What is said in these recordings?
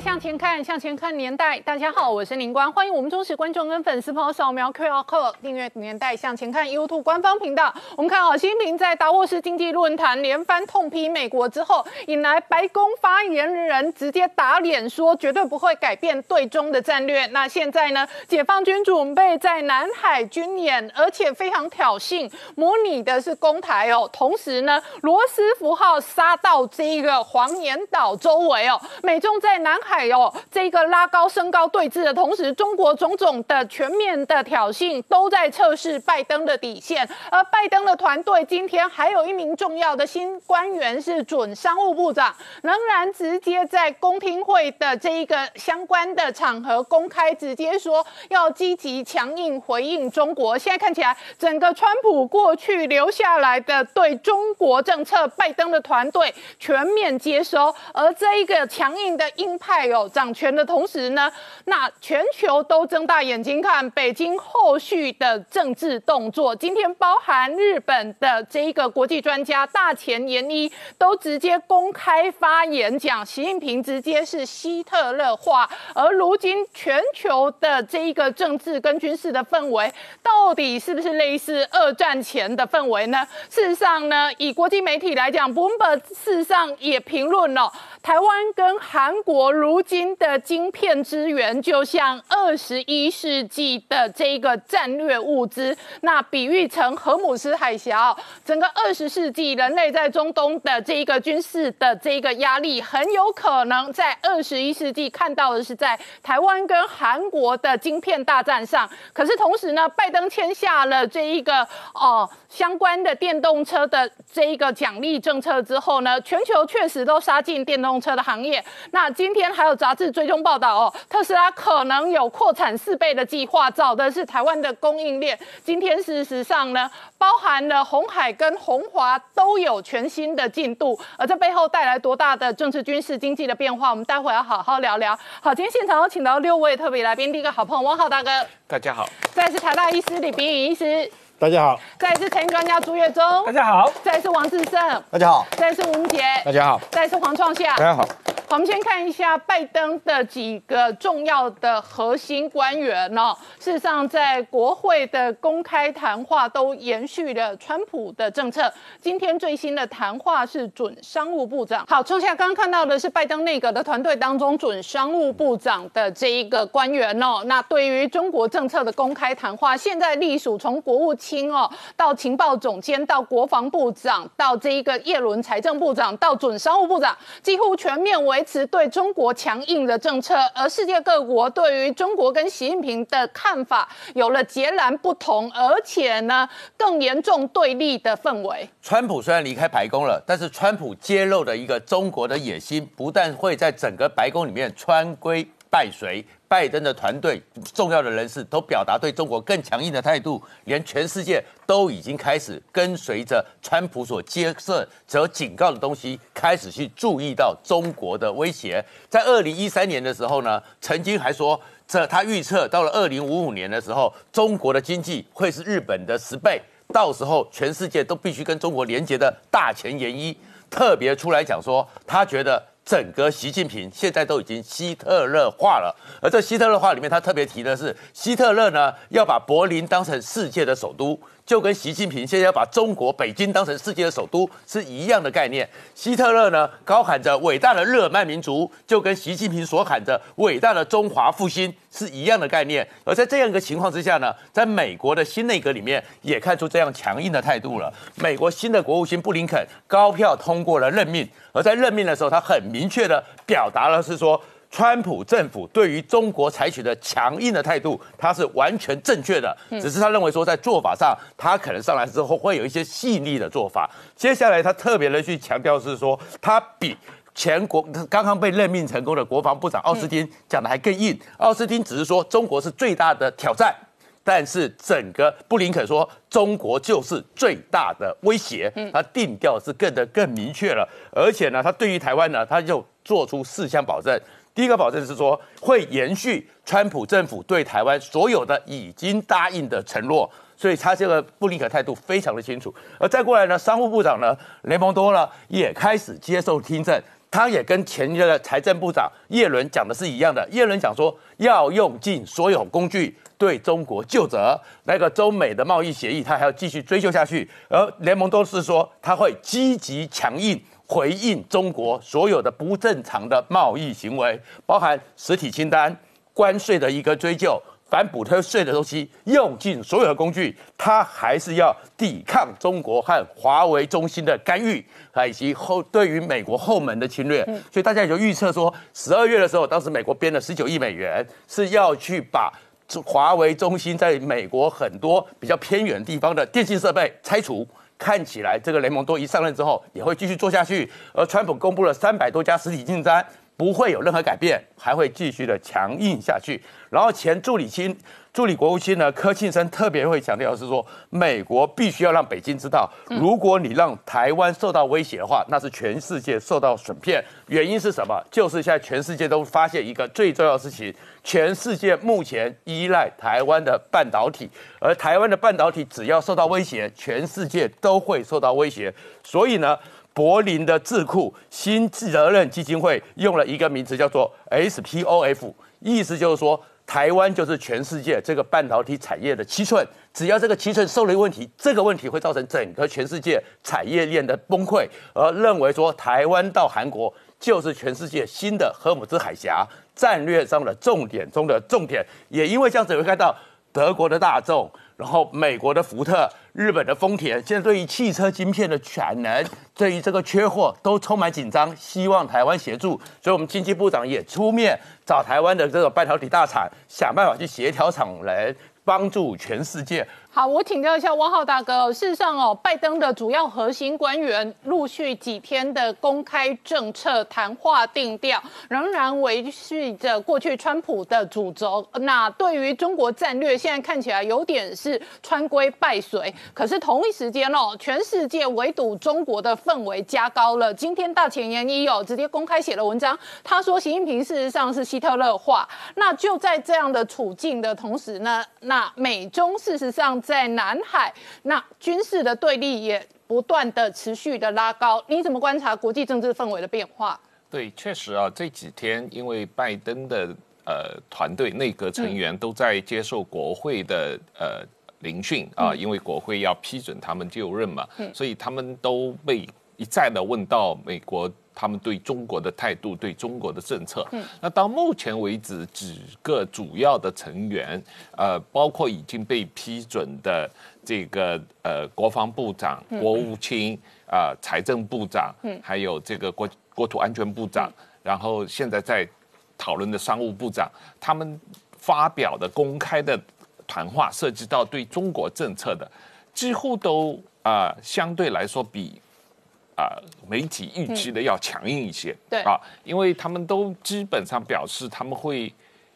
向前看，向前看年代。大家好，我是林官，欢迎我们忠实观众跟粉丝朋友扫描 QR Code 订阅《年代向前看》YouTube 官方频道。我们看好，习近平在达沃斯经济论坛连番痛批美国之后，引来白宫发言人直接打脸，说绝对不会改变对中的战略。那现在呢，解放军准备在南海军演，而且非常挑衅，模拟的是攻台哦。同时呢，罗斯福号杀到这一个黄岩岛周围哦，美中在南海哦，这个拉高升高对峙的同时，中国种种的全面的挑衅都在测试拜登的底线。而拜登的团队今天还有一名重要的新官员是准商务部长，仍然直接在公听会的这一个相关的场合公开直接说要积极强硬回应中国。现在看起来，整个川普过去留下来的对中国政策，拜登的团队全面接收，而这一个强硬的硬。派哦掌权的同时呢，那全球都睁大眼睛看北京后续的政治动作。今天包含日本的这一个国际专家大前研一都直接公开发言讲，习近平直接是希特勒化。而如今全球的这一个政治跟军事的氛围，到底是不是类似二战前的氛围呢？事实上呢，以国际媒体来讲，Bloomberg 事实上也评论了台湾跟韩国。如今的晶片资源就像二十一世纪的这个战略物资，那比喻成荷姆斯海峡。整个二十世纪人类在中东的这一个军事的这一个压力，很有可能在二十一世纪看到的是在台湾跟韩国的晶片大战上。可是同时呢，拜登签下了这一个哦相关的电动车的这一个奖励政策之后呢，全球确实都杀进电动车的行业。那今天还有杂志追踪报道哦，特斯拉可能有扩产四倍的计划，找的是台湾的供应链。今天事实上呢，包含了红海跟红华都有全新的进度，而这背后带来多大的政治、军事、经济的变化，我们待会要好好聊聊。好，今天现场有请到六位特别来宾，第一个好朋友汪浩大哥，大家好；再是台大医师李炳宇医师，大家好；再是财经专家朱月忠，大家好；再是王志胜，大家好；再是吴杰，大家好；再是黄创夏，大家好。我们先看一下拜登的几个重要的核心官员哦。事实上，在国会的公开谈话都延续了川普的政策。今天最新的谈话是准商务部长。好，从下刚刚看到的是拜登内阁的团队当中准商务部长的这一个官员哦。那对于中国政策的公开谈话，现在隶属从国务卿哦到情报总监到国防部长到这一个叶伦财政部长到准商务部长，几乎全面。维持对中国强硬的政策，而世界各国对于中国跟习近平的看法有了截然不同，而且呢更严重对立的氛围。川普虽然离开白宫了，但是川普揭露的一个中国的野心，不但会在整个白宫里面穿规拜随。拜登的团队重要的人士都表达对中国更强硬的态度，连全世界都已经开始跟随着川普所接受、所警告的东西，开始去注意到中国的威胁。在二零一三年的时候呢，曾经还说，这他预测到了二零五五年的时候，中国的经济会是日本的十倍，到时候全世界都必须跟中国连接的大前研一特别出来讲说，他觉得。整个习近平现在都已经希特勒化了，而这希特勒化里面，他特别提的是，希特勒呢要把柏林当成世界的首都。就跟习近平现在要把中国北京当成世界的首都是一样的概念。希特勒呢高喊着伟大的日耳曼民族，就跟习近平所喊着伟大的中华复兴是一样的概念。而在这样一个情况之下呢，在美国的新内阁里面也看出这样强硬的态度了。美国新的国务卿布林肯高票通过了任命，而在任命的时候，他很明确的表达了是说。川普政府对于中国采取的强硬的态度，他是完全正确的。只是他认为说，在做法上，他可能上来之后会有一些细腻的做法。接下来，他特别的去强调是说，他比前国刚刚被任命成功的国防部长奥斯汀讲的还更硬。奥斯汀只是说，中国是最大的挑战。但是整个布林肯说，中国就是最大的威胁，他定调是更的更明确了。而且呢，他对于台湾呢，他就做出四项保证。第一个保证是说，会延续川普政府对台湾所有的已经答应的承诺。所以他这个布林肯态度非常的清楚。而再过来呢，商务部长呢，雷蒙多呢，也开始接受听证。他也跟前一个财政部长叶伦讲的是一样的。叶伦讲说，要用尽所有工具对中国就责。那个中美的贸易协议，他还要继续追究下去。而联盟都是说，他会积极强硬回应中国所有的不正常的贸易行为，包含实体清单、关税的一个追究。反补贴税的东西用尽所有的工具，他还是要抵抗中国和华为中心的干预，以及后对于美国后门的侵略。所以大家也就预测说，十二月的时候，当时美国编了十九亿美元，是要去把华为中心在美国很多比较偏远地方的电信设备拆除。看起来这个雷蒙多一上任之后，也会继续做下去。而川普公布了三百多家实体订单。不会有任何改变，还会继续的强硬下去。然后前助理卿、助理国务卿呢，柯庆生特别会强调是说，美国必须要让北京知道，如果你让台湾受到威胁的话，那是全世界受到损骗。原因是什么？就是现在全世界都发现一个最重要的事情：全世界目前依赖台湾的半导体，而台湾的半导体只要受到威胁，全世界都会受到威胁。所以呢？柏林的智库新责任基金会用了一个名词叫做 SPOF，意思就是说，台湾就是全世界这个半导体产业的七寸，只要这个七寸受了一问题，这个问题会造成整个全世界产业链的崩溃，而认为说台湾到韩国就是全世界新的赫姆兹海峡战略上的重点中的重点，也因为这样子会看到德国的大众。然后，美国的福特、日本的丰田，现在对于汽车晶片的产能，对于这个缺货都充满紧张，希望台湾协助。所以，我们经济部长也出面找台湾的这个半导体大厂，想办法去协调厂人，帮助全世界。好，我请教一下汪浩大哥。事实上哦，拜登的主要核心官员陆续几天的公开政策谈话定调，仍然维续着过去川普的主轴。那对于中国战略，现在看起来有点是川规败随。可是同一时间哦，全世界围堵中国的氛围加高了。今天大前研一哦，直接公开写了文章，他说习近平事实上是希特勒化。那就在这样的处境的同时呢，那美中事实上。在南海，那军事的对立也不断的持续的拉高。你怎么观察国际政治氛围的变化？对，确实啊，这几天因为拜登的呃团队内阁成员都在接受国会的呃聆讯啊，因为国会要批准他们就任嘛，所以他们都被一再的问到美国。他们对中国的态度，对中国的政策，嗯，那到目前为止，几个主要的成员，呃，包括已经被批准的这个呃国防部长、国务卿啊、财政部长，嗯，还有这个国国土安全部长，然后现在在讨论的商务部长，他们发表的公开的谈话，涉及到对中国政策的，几乎都啊相对来说比。啊，媒体预期的要强硬一些，对。啊，因为他们都基本上表示他们会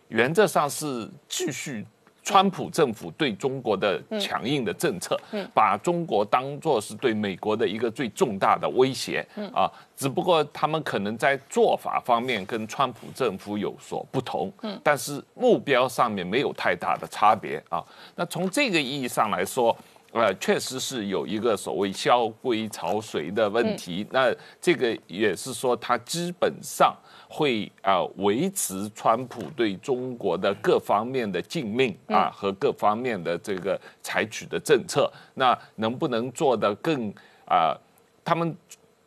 原则上是继续川普政府对中国的强硬的政策，把中国当作是对美国的一个最重大的威胁，啊，只不过他们可能在做法方面跟川普政府有所不同，嗯，但是目标上面没有太大的差别啊。那从这个意义上来说。呃，确实是有一个所谓萧规曹随的问题。那这个也是说，他基本上会啊维持川普对中国的各方面的禁令啊和各方面的这个采取的政策。那能不能做得更啊？他们。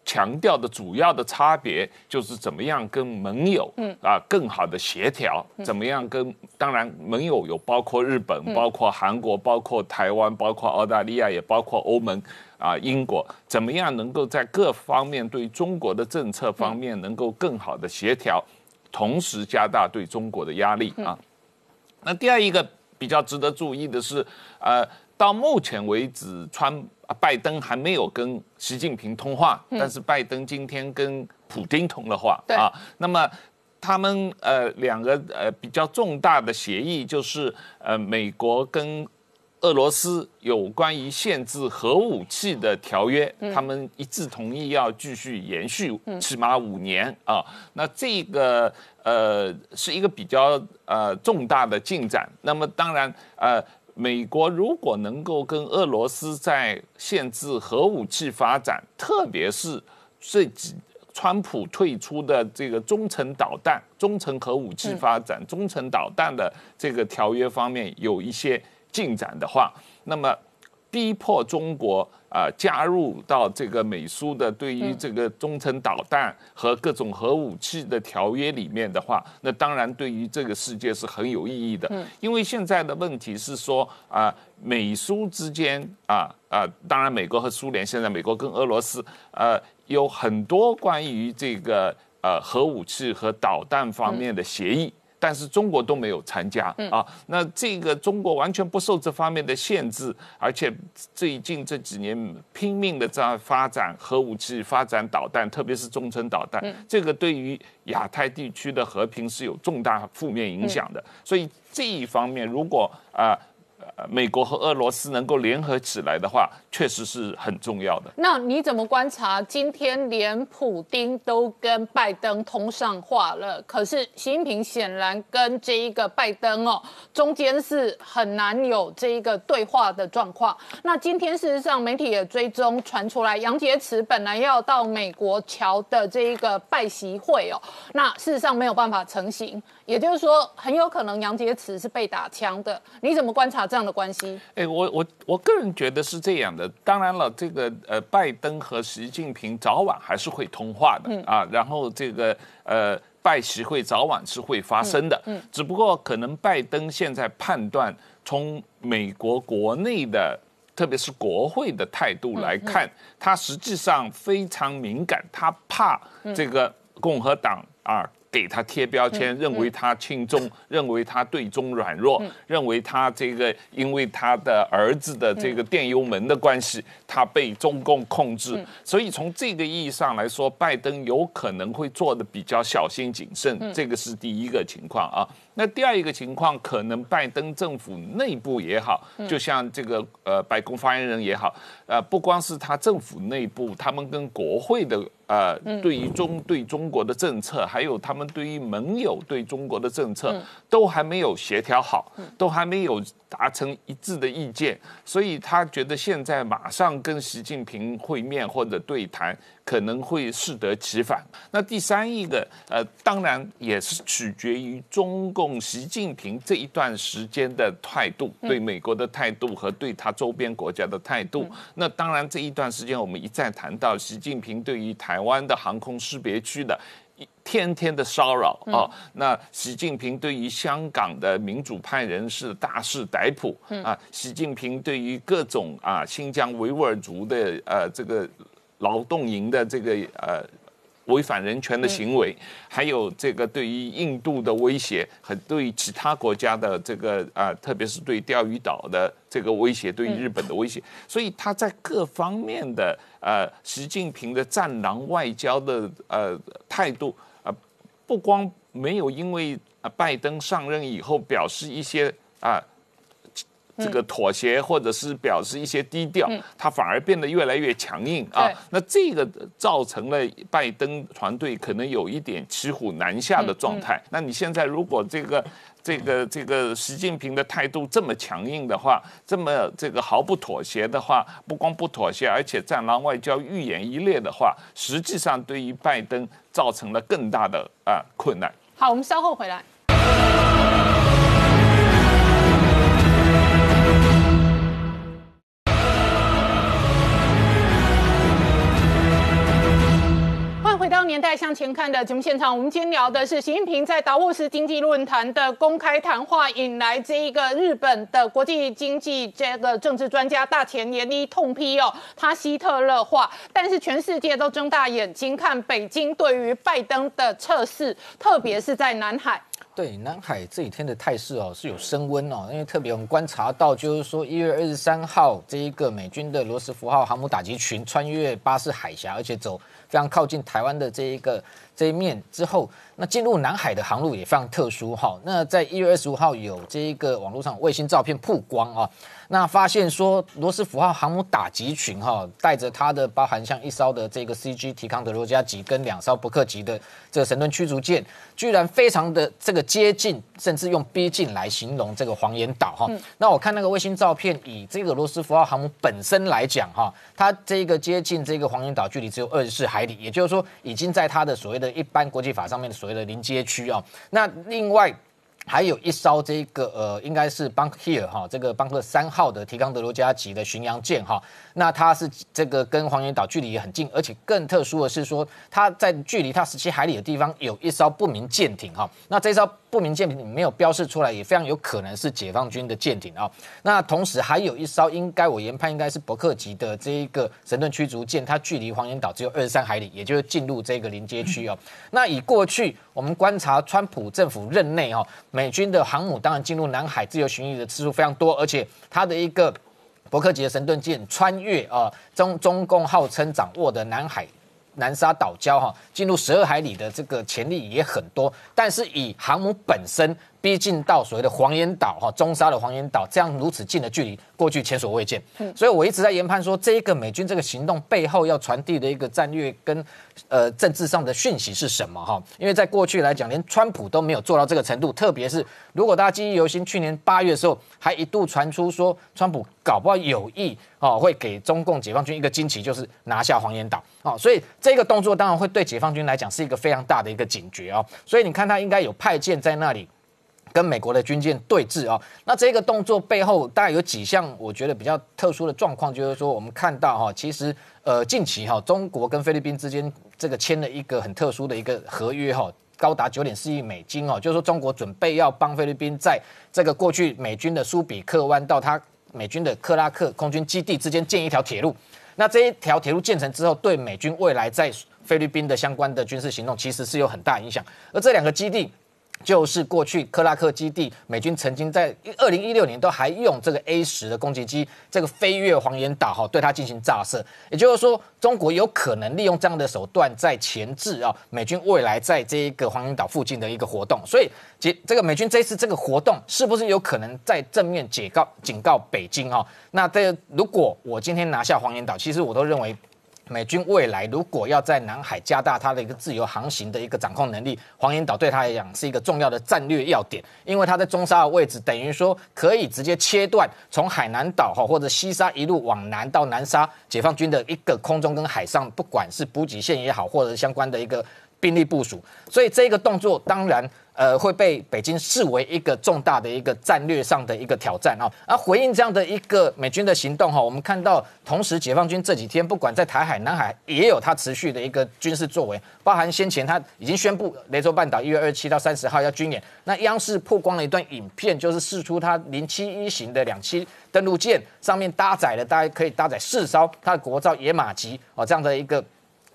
强调的主要的差别就是怎么样跟盟友，嗯啊更好的协调，怎么样跟当然盟友有包括日本、包括韩国、包括台湾、包括澳大利亚，也包括欧盟啊英国，怎么样能够在各方面对中国的政策方面能够更好的协调，同时加大对中国的压力啊。那第二一个比较值得注意的是，呃，到目前为止，川。拜登还没有跟习近平通话，但是拜登今天跟普京通了话啊。那么他们呃两个呃比较重大的协议就是呃美国跟俄罗斯有关于限制核武器的条约，他们一致同意要继续延续，起码五年啊。那这个呃是一个比较呃重大的进展。那么当然呃，美国如果能够跟俄罗斯在限制核武器发展，特别是这几。川普退出的这个中程导弹、中程核武器发展、中程导弹的这个条约方面有一些进展的话，那么逼迫中国啊加入到这个美苏的对于这个中程导弹和各种核武器的条约里面的话，那当然对于这个世界是很有意义的。因为现在的问题是说啊，美苏之间啊啊，当然美国和苏联，现在美国跟俄罗斯呃。有很多关于这个呃核武器和导弹方面的协议，但是中国都没有参加啊。那这个中国完全不受这方面的限制，而且最近这几年拼命的在发展核武器、发展导弹，特别是中程导弹，这个对于亚太地区的和平是有重大负面影响的。所以这一方面，如果啊。美国和俄罗斯能够联合起来的话，确实是很重要的。那你怎么观察？今天连普丁都跟拜登通上话了，可是习近平显然跟这一个拜登哦，中间是很难有这一个对话的状况。那今天事实上媒体也追踪传出来，杨洁篪本来要到美国桥的这一个拜习会哦，那事实上没有办法成行。也就是说，很有可能杨洁篪是被打枪的。你怎么观察这样的关系？哎，我我我个人觉得是这样的。当然了，这个呃，拜登和习近平早晚还是会通话的啊。然后这个呃，拜习会早晚是会发生的。嗯。只不过可能拜登现在判断，从美国国内的，特别是国会的态度来看，他实际上非常敏感，他怕这个共和党啊。给他贴标签，认为他轻中，认为他对中软弱，认为他这个因为他的儿子的这个电油门的关系，他被中共控制。所以从这个意义上来说，拜登有可能会做的比较小心谨慎，这个是第一个情况啊。那第二一个情况，可能拜登政府内部也好，就像这个呃白宫发言人也好，呃不光是他政府内部，他们跟国会的。呃，对于中对中国的政策，还有他们对于盟友对中国的政策，都还没有协调好，都还没有达成一致的意见，所以他觉得现在马上跟习近平会面或者对谈。可能会适得其反。那第三一个，呃，当然也是取决于中共习近平这一段时间的态度，对美国的态度和对他周边国家的态度。那当然这一段时间，我们一再谈到习近平对于台湾的航空识别区的一天天的骚扰啊。那习近平对于香港的民主派人士大肆逮捕啊。习近平对于各种啊新疆维吾尔族的呃这个。劳动营的这个呃违反人权的行为，还有这个对于印度的威胁和对其他国家的这个啊，特别是对钓鱼岛的这个威胁，对于日本的威胁，所以他在各方面的呃，习近平的战狼外交的呃态度啊，不光没有因为啊拜登上任以后表示一些啊。这个妥协或者是表示一些低调，他反而变得越来越强硬啊。那这个造成了拜登团队可能有一点骑虎难下的状态。那你现在如果这个这个这个习近平的态度这么强硬的话，这么这个毫不妥协的话，不光不妥协，而且战狼外交愈演愈烈的话，实际上对于拜登造成了更大的啊困难。好，我们稍后回来。回到年代向前看的节目现场，我们今天聊的是习近平在达沃斯经济论坛的公开谈话，引来这一个日本的国际经济这个政治专家大前研一痛批哦，他希特勒化，但是全世界都睁大眼睛看北京对于拜登的测试，特别是在南海。对南海这几天的态势哦是有升温哦，因为特别我们观察到，就是说一月二十三号这一个美军的罗斯福号航母打击群穿越巴士海峡，而且走非常靠近台湾的这一个这一面之后，那进入南海的航路也非常特殊哈。那在一月二十五号有这一个网络上卫星照片曝光啊。那发现说罗斯福号航母打击群哈，带着它的包含像一艘的这个 CG 提康德罗加级跟两艘伯克级的这个神盾驱逐舰，居然非常的这个接近，甚至用逼近来形容这个黄岩岛哈。那我看那个卫星照片，以这个罗斯福号航母本身来讲哈，它这个接近这个黄岩岛距离只有二十四海里，也就是说已经在它的所谓的一般国际法上面的所谓的临接区啊。那另外。还有一艘这个呃，应该是 Bank Here 哈，这个邦克三号的提康德罗加级的巡洋舰哈，那它是这个跟黄岩岛距离也很近，而且更特殊的是说，它在距离它十七海里的地方有一艘不明舰艇哈，那这艘。不明舰艇没有标示出来，也非常有可能是解放军的舰艇啊。那同时还有一艘，应该我研判应该是伯克级的这一个神盾驱逐舰，它距离黄岩岛只有二十三海里，也就是进入这个临街区哦。那以过去我们观察川普政府任内哈，美军的航母当然进入南海自由巡弋的次数非常多，而且它的一个伯克级的神盾舰穿越啊中中共号称掌握的南海。南沙岛礁哈，进入十二海里的这个潜力也很多，但是以航母本身。逼近到所谓的黄岩岛哈，中沙的黄岩岛这样如此近的距离，过去前所未见。所以我一直在研判说，这一个美军这个行动背后要传递的一个战略跟呃政治上的讯息是什么哈？因为在过去来讲，连川普都没有做到这个程度。特别是如果大家记忆犹新，去年八月的时候，还一度传出说，川普搞不好有意哦，会给中共解放军一个惊奇，就是拿下黄岩岛哦。所以这个动作当然会对解放军来讲是一个非常大的一个警觉哦。所以你看，他应该有派舰在那里。跟美国的军舰对峙啊，那这个动作背后大概有几项我觉得比较特殊的状况，就是说我们看到哈，其实呃近期哈，中国跟菲律宾之间这个签了一个很特殊的一个合约哈，高达九点四亿美金哦，就是说中国准备要帮菲律宾在这个过去美军的苏比克湾到他美军的克拉克空军基地之间建一条铁路，那这一条铁路建成之后，对美军未来在菲律宾的相关的军事行动其实是有很大影响，而这两个基地。就是过去克拉克基地，美军曾经在二零一六年都还用这个 A 十的攻击机，这个飞越黄岩岛哈，对它进行炸射。也就是说，中国有可能利用这样的手段在前置啊，美军未来在这一个黄岩岛附近的一个活动。所以，这这个美军这次这个活动，是不是有可能在正面警告警告北京啊？那这如果我今天拿下黄岩岛，其实我都认为。美军未来如果要在南海加大它的一个自由航行的一个掌控能力，黄岩岛对他来讲是一个重要的战略要点，因为它在中沙的位置，等于说可以直接切断从海南岛哈或者西沙一路往南到南沙解放军的一个空中跟海上，不管是补给线也好，或者相关的一个兵力部署，所以这个动作当然。呃，会被北京视为一个重大的一个战略上的一个挑战啊。而回应这样的一个美军的行动哈，我们看到同时解放军这几天不管在台海、南海也有它持续的一个军事作为，包含先前他已经宣布雷州半岛一月二十七到三十号要军演。那央视曝光了一段影片，就是试出它零七一型的两栖登陆舰上面搭载了大概可以搭载四艘它的国造野马级哦这样的一个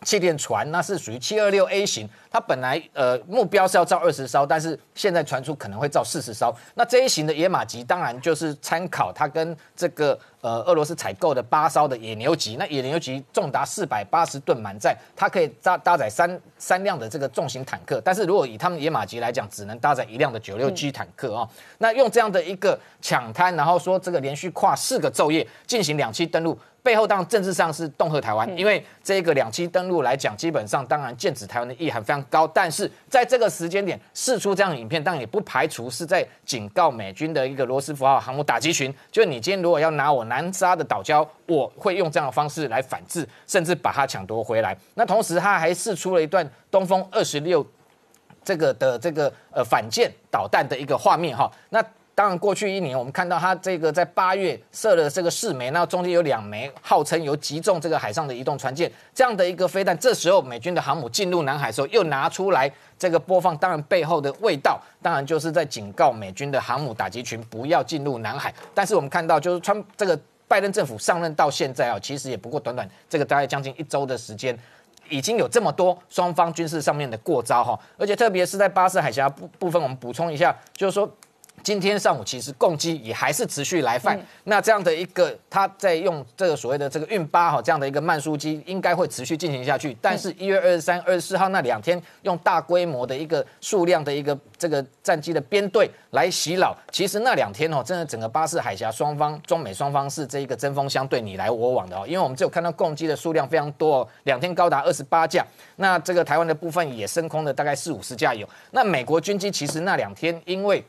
气垫船，那是属于七二六 A 型。它本来呃目标是要造二十艘，但是现在传出可能会造四十艘。那这一型的野马级当然就是参考它跟这个呃俄罗斯采购的八艘的野牛级。那野牛级重达四百八十吨满载，它可以搭搭载三三辆的这个重型坦克。但是如果以他们野马级来讲，只能搭载一辆的九六 G 坦克啊。那用这样的一个抢滩，然后说这个连续跨四个昼夜进行两栖登陆，背后当然政治上是恫吓台湾，因为这个两栖登陆来讲，基本上当然剑指台湾的意涵非常。高，但是在这个时间点试出这样的影片，当然也不排除是在警告美军的一个罗斯福号航母打击群，就你今天如果要拿我南沙的岛礁，我会用这样的方式来反制，甚至把它抢夺回来。那同时他还试出了一段东风二十六这个的这个呃反舰导弹的一个画面哈，那。当然，过去一年我们看到它这个在八月射了这个四枚，那中间有两枚号称有击中这个海上的移动船舰这样的一个飞弹。这时候美军的航母进入南海的时候，又拿出来这个播放。当然背后的味道，当然就是在警告美军的航母打击群不要进入南海。但是我们看到，就是川这个拜登政府上任到现在啊，其实也不过短短这个大概将近一周的时间，已经有这么多双方军事上面的过招哈。而且特别是在巴士海峡部部分，我们补充一下，就是说。今天上午其实共机也还是持续来犯，那这样的一个他在用这个所谓的这个运八哈这样的一个慢速机，应该会持续进行下去。但是，一月二十三、二十四号那两天，用大规模的一个数量的一个这个战机的编队来袭扰，其实那两天哦，真的整个巴士海峡双方中美双方是这一个针锋相对，你来我往的哦。因为我们只有看到共机的数量非常多，哦，两天高达二十八架，那这个台湾的部分也升空了大概四五十架有。那美国军机其实那两天因为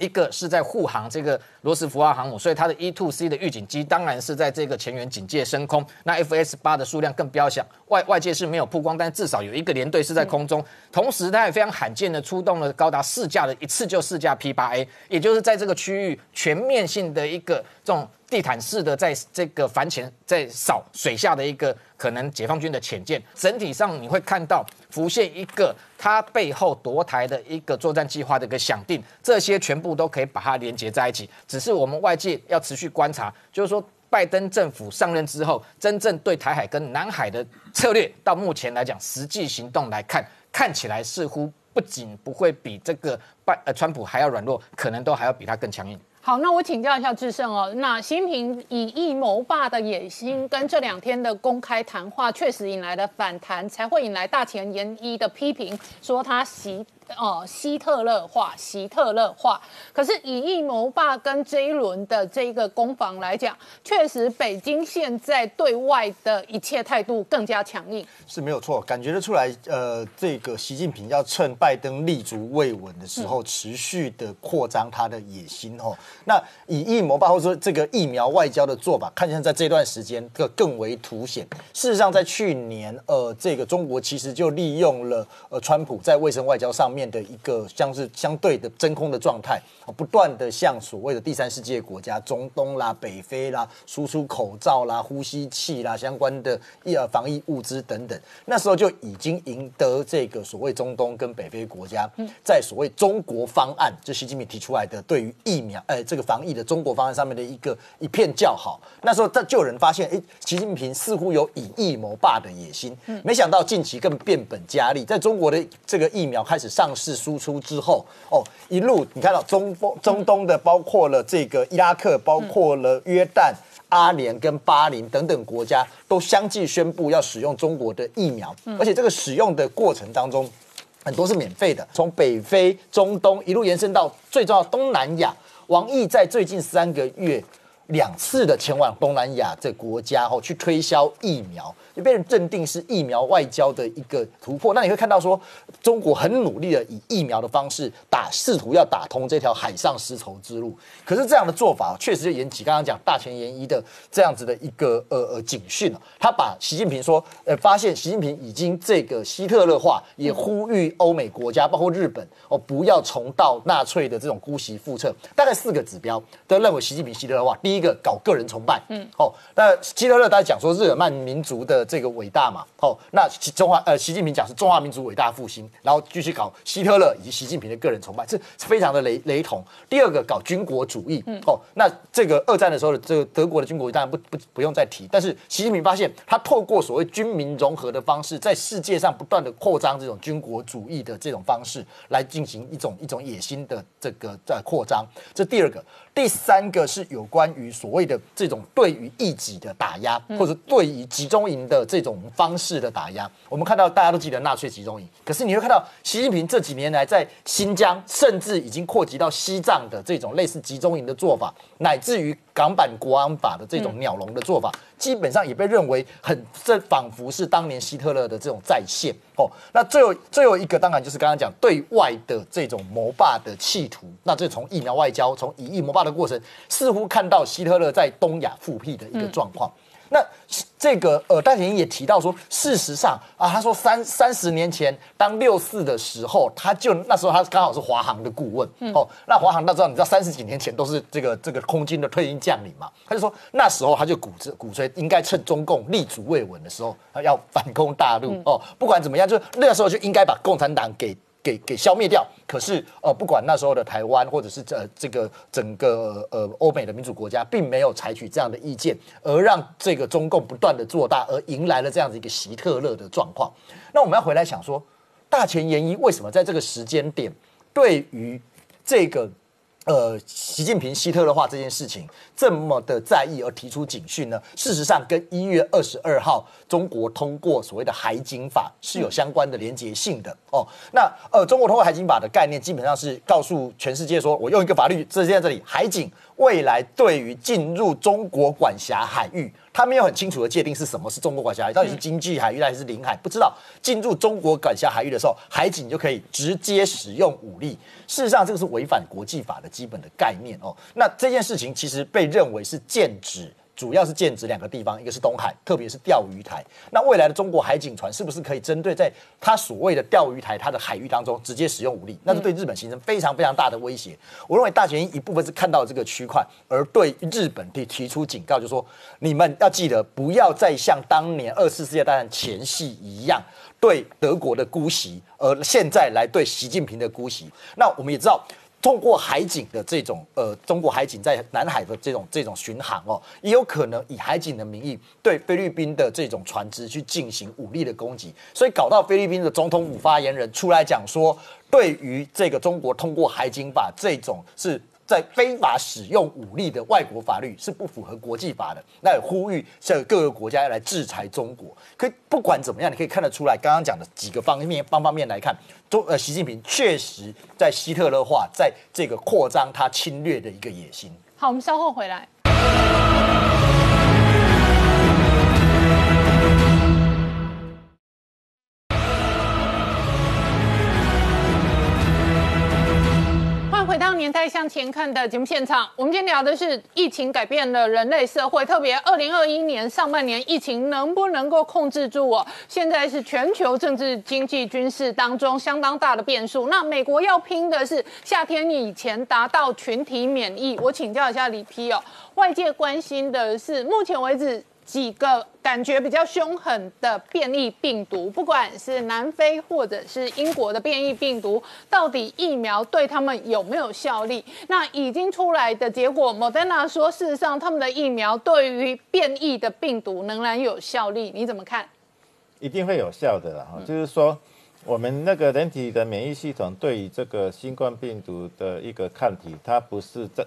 一个是在护航这个罗斯福号航母，所以它的 E two C 的预警机当然是在这个前缘警戒升空。那 F S 八的数量更不要想，外外界是没有曝光，但至少有一个连队是在空中。同时，它也非常罕见的出动了高达四架的，一次就四架 P 八 A，也就是在这个区域全面性的一个这种。地毯式的在这个反潜在扫水下的一个可能解放军的潜舰，整体上你会看到浮现一个他背后夺台的一个作战计划的一个想定，这些全部都可以把它连接在一起。只是我们外界要持续观察，就是说拜登政府上任之后，真正对台海跟南海的策略，到目前来讲，实际行动来看，看起来似乎不仅不会比这个拜呃川普还要软弱，可能都还要比他更强硬。好，那我请教一下志胜哦。那习近平以意谋霸的野心，跟这两天的公开谈话，确实引来了反弹，才会引来大前研一的批评，说他习。哦，希特勒化，希特勒化。可是以疫谋霸跟这一轮的这个攻防来讲，确实北京现在对外的一切态度更加强硬，是没有错，感觉得出来。呃，这个习近平要趁拜登立足未稳的时候，持续的扩张他的野心哦。那以疫谋霸或者说这个疫苗外交的做法，看起来在这段时间更更为凸显。事实上，在去年，呃，这个中国其实就利用了呃，川普在卫生外交上面。面的一个像是相对的真空的状态，不断的向所谓的第三世界国家，中东啦、北非啦，输出口罩啦、呼吸器啦相关的疫防疫物资等等。那时候就已经赢得这个所谓中东跟北非国家，在所谓中国方案，就习近平提出来的对于疫苗，呃，这个防疫的中国方案上面的一个一片叫好。那时候，他就有人发现，哎，习近平似乎有以疫谋霸的野心。没想到近期更变本加厉，在中国的这个疫苗开始上。是输出之后哦，一路你看到中中东的，包括了这个伊拉克，包括了约旦、阿联跟巴林等等国家，都相继宣布要使用中国的疫苗，而且这个使用的过程当中，很多是免费的，从北非、中东一路延伸到最重要东南亚。王毅在最近三个月两次的前往东南亚这国家哦，去推销疫苗。就被人认定是疫苗外交的一个突破。那你会看到说，中国很努力的以疫苗的方式打，试图要打通这条海上丝绸之路。可是这样的做法确实就引起刚刚讲大前研一的这样子的一个呃呃警讯了。他把习近平说，呃，发现习近平已经这个希特勒化，也呼吁欧美国家，包括日本哦，不要重蹈纳粹的这种姑息覆辙。大概四个指标都认为习近平希特勒化。第一个搞个人崇拜，嗯，哦，那希特勒大家讲说日耳曼民族的。这个伟大嘛，哦，那中华呃，习近平讲是中华民族伟大复兴，然后继续搞希特勒以及习近平的个人崇拜，这非常的雷雷同。第二个搞军国主义，嗯哦，那这个二战的时候的这个德国的军国主义当然不不不用再提，但是习近平发现他透过所谓军民融合的方式，在世界上不断的扩张这种军国主义的这种方式来进行一种一种野心的这个在扩张。这第二个。第三个是有关于所谓的这种对于异己的打压，或者对于集中营的这种方式的打压。我们看到大家都记得纳粹集中营，可是你会看到习近平这几年来在新疆，甚至已经扩及到西藏的这种类似集中营的做法，乃至于。港版国安法的这种鸟笼的做法，基本上也被认为很这仿佛是当年希特勒的这种再现哦。那最后最后一个当然就是刚刚讲对外的这种谋霸的企图。那这从疫苗外交，从以疫谋霸的过程，似乎看到希特勒在东亚复辟的一个状况。那这个呃，戴贤也提到说，事实上啊，他说三三十年前当六四的时候，他就那时候他刚好是华航的顾问哦。那华航大家知道，你知道三十几年前都是这个这个空军的退役将领嘛？他就说那时候他就鼓着鼓吹，应该趁中共立足未稳的时候，要反攻大陆哦。不管怎么样，就那个时候就应该把共产党给。给给消灭掉，可是呃，不管那时候的台湾，或者是这这个整个呃欧美的民主国家，并没有采取这样的意见，而让这个中共不断的做大，而迎来了这样子一个希特勒的状况。那我们要回来想说，大前研一为什么在这个时间点，对于这个呃，习近平希特勒化这件事情这么的在意而提出警讯呢？事实上，跟一月二十二号中国通过所谓的海警法是有相关的连结性的哦。那呃，中国通过海警法的概念，基本上是告诉全世界说，我用一个法律，这在这里，海警未来对于进入中国管辖海域。他没有很清楚的界定是什么是中国管辖海域，到底是经济海域还是领海，不知道。进入中国管辖海域的时候，海警就可以直接使用武力。事实上，这个是违反国际法的基本的概念哦。那这件事情其实被认为是剑指。主要是剑指两个地方，一个是东海，特别是钓鱼台。那未来的中国海警船是不是可以针对在它所谓的钓鱼台它的海域当中直接使用武力？那是对日本形成非常非常大的威胁。我认为大前因一部分是看到这个区块，而对日本提提出警告，就说你们要记得不要再像当年二次世界大战前夕一样对德国的姑息，而现在来对习近平的姑息。那我们也知道。通过海警的这种呃，中国海警在南海的这种这种巡航哦，也有可能以海警的名义对菲律宾的这种船只去进行武力的攻击，所以搞到菲律宾的总统府发言人出来讲说，对于这个中国通过海警把这种是。在非法使用武力的外国法律是不符合国际法的，那呼吁向各个国家要来制裁中国。可不管怎么样，你可以看得出来，刚刚讲的几个方面方方面来看，中呃习近平确实在希特勒化，在这个扩张他侵略的一个野心。好，我们稍后回来。回到年代向前看的节目现场，我们今天聊的是疫情改变了人类社会，特别二零二一年上半年疫情能不能够控制住？哦，现在是全球政治、经济、军事当中相当大的变数。那美国要拼的是夏天以前达到群体免疫。我请教一下李批哦，外界关心的是目前为止。几个感觉比较凶狠的变异病毒，不管是南非或者是英国的变异病毒，到底疫苗对他们有没有效力？那已经出来的结果，Moderna 说，事实上他们的疫苗对于变异的病毒仍然有效力，你怎么看？一定会有效的哈，就是说我们那个人体的免疫系统对于这个新冠病毒的一个抗体，它不是在，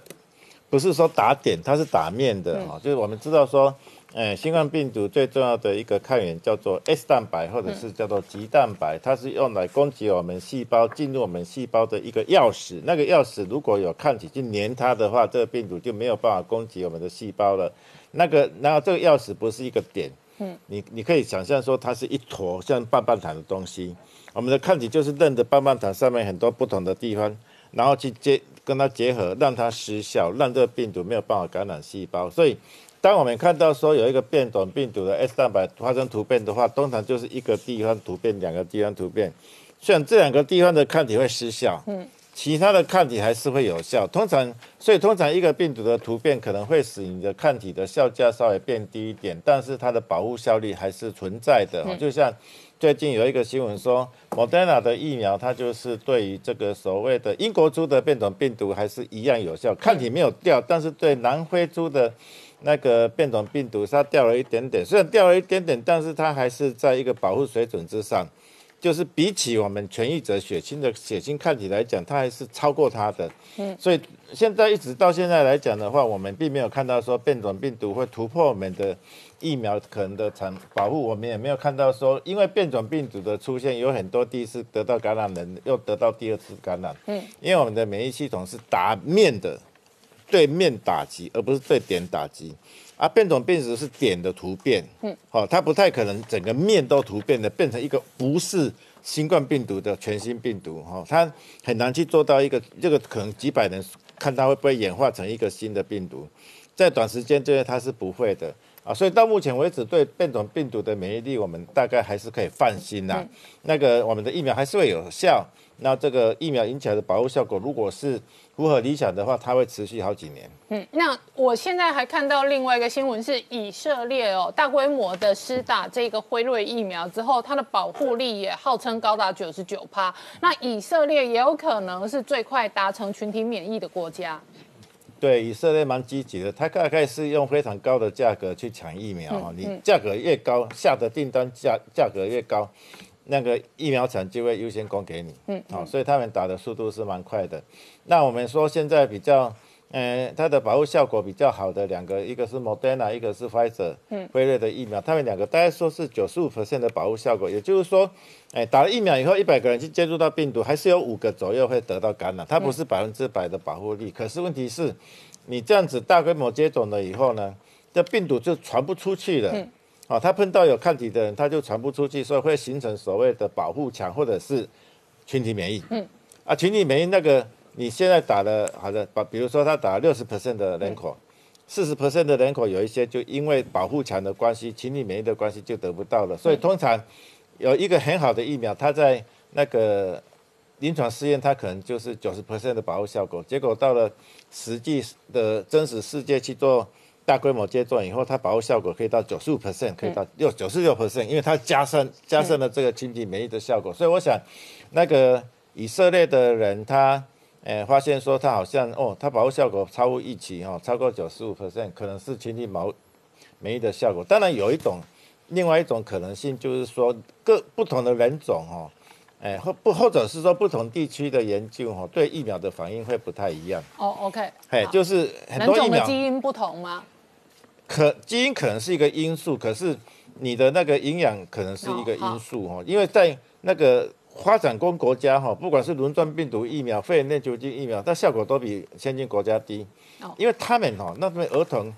不是说打点，它是打面的哈，就是我们知道说。哎，新冠病毒最重要的一个抗原叫做 S 蛋白，或者是叫做棘蛋白，它是用来攻击我们细胞进入我们细胞的一个钥匙。那个钥匙如果有抗体去粘它的话，这个病毒就没有办法攻击我们的细胞了。那个，然后这个钥匙不是一个点，嗯，你你可以想象说它是一坨像棒棒糖的东西。我们的抗体就是认着棒棒糖上面很多不同的地方，然后去结跟它结合，让它失效，让这个病毒没有办法感染细胞。所以。当我们看到说有一个变种病毒的 S 蛋白发生突变的话，通常就是一个地方突变，两个地方突变，虽然这两个地方的抗体会失效，嗯，其他的抗体还是会有效。通常，所以通常一个病毒的突变可能会使你的抗体的效价稍微变低一点，但是它的保护效力还是存在的。就像最近有一个新闻说，Moderna 的疫苗它就是对于这个所谓的英国猪的变种病毒还是一样有效，抗体没有掉，但是对南非猪的那个变种病毒它掉了一点点，虽然掉了一点点，但是它还是在一个保护水准之上，就是比起我们痊愈者血清的血清抗体来讲，它还是超过它的。嗯，所以现在一直到现在来讲的话，我们并没有看到说变种病毒会突破我们的疫苗可能的产保护，我们也没有看到说因为变种病毒的出现，有很多第一次得到感染人又得到第二次感染。嗯，因为我们的免疫系统是打面的。对面打击，而不是对点打击，啊变种病毒是点的突变，嗯，好，它不太可能整个面都突变的变成一个不是新冠病毒的全新病毒，哈，它很难去做到一个这个可能几百人看它会不会演化成一个新的病毒，在短时间之内它是不会的。啊，所以到目前为止对变种病毒的免疫力我们大概还是可以放心呐，那个我们的疫苗还是会有效，那这个疫苗引起来的保护效果如果是。符合理想的话，它会持续好几年。嗯，那我现在还看到另外一个新闻是以色列哦，大规模的施打这个辉瑞疫苗之后，它的保护力也号称高达九十九趴。那以色列也有可能是最快达成群体免疫的国家。对，以色列蛮积极的，它大概是用非常高的价格去抢疫苗啊。你价格越高，下的订单价价格越高。那个疫苗厂就会优先供给你。嗯，好、所以他们打的速度是蛮快的。那我们说现在比较。呃，它的保护效果比较好的两个，一个是 Moderna，一个是 Pfizer，嗯，辉瑞的疫苗，他们两个大概说是九十五的保护效果，也就是说，哎，打了疫苗以后，一百个人去接触到病毒，还是有五个左右会得到感染，它不是百分之百的保护力。可是问题是，你这样子大规模接种了以后呢，这病毒就传不出去了，嗯，哦，它碰到有抗体的人，他就传不出去，所以会形成所谓的保护墙或者是群体免疫，嗯，啊，群体免疫那个。你现在打了好的，把比如说他打六十 percent 的人口，四十 percent 的人口有一些就因为保护墙的关系、群体免疫的关系就得不到了。所以通常有一个很好的疫苗，它在那个临床试验，它可能就是九十 percent 的保护效果，结果到了实际的真实世界去做大规模接种以后，它保护效果可以到九十五 percent，可以到六九十六 percent，因为它加深加深了这个群体免疫的效果。所以我想，那个以色列的人他。诶，发现说他好像哦，他保护效果超乎预期哦，超过九十五 percent，可能是群体毛免疫的效果。当然有一种，另外一种可能性就是说各不同的人种哦，诶或不或者是说不同地区的研究哦，对疫苗的反应会不太一样。哦，OK，嘿，就是很多疫苗基因不同吗？可基因可能是一个因素，可是你的那个营养可能是一个因素哦，因为在那个。发展中国家哈，不管是轮状病毒疫苗、肺炎链球菌疫苗，它效果都比先进国家低。哦，因为他们哈，那边儿童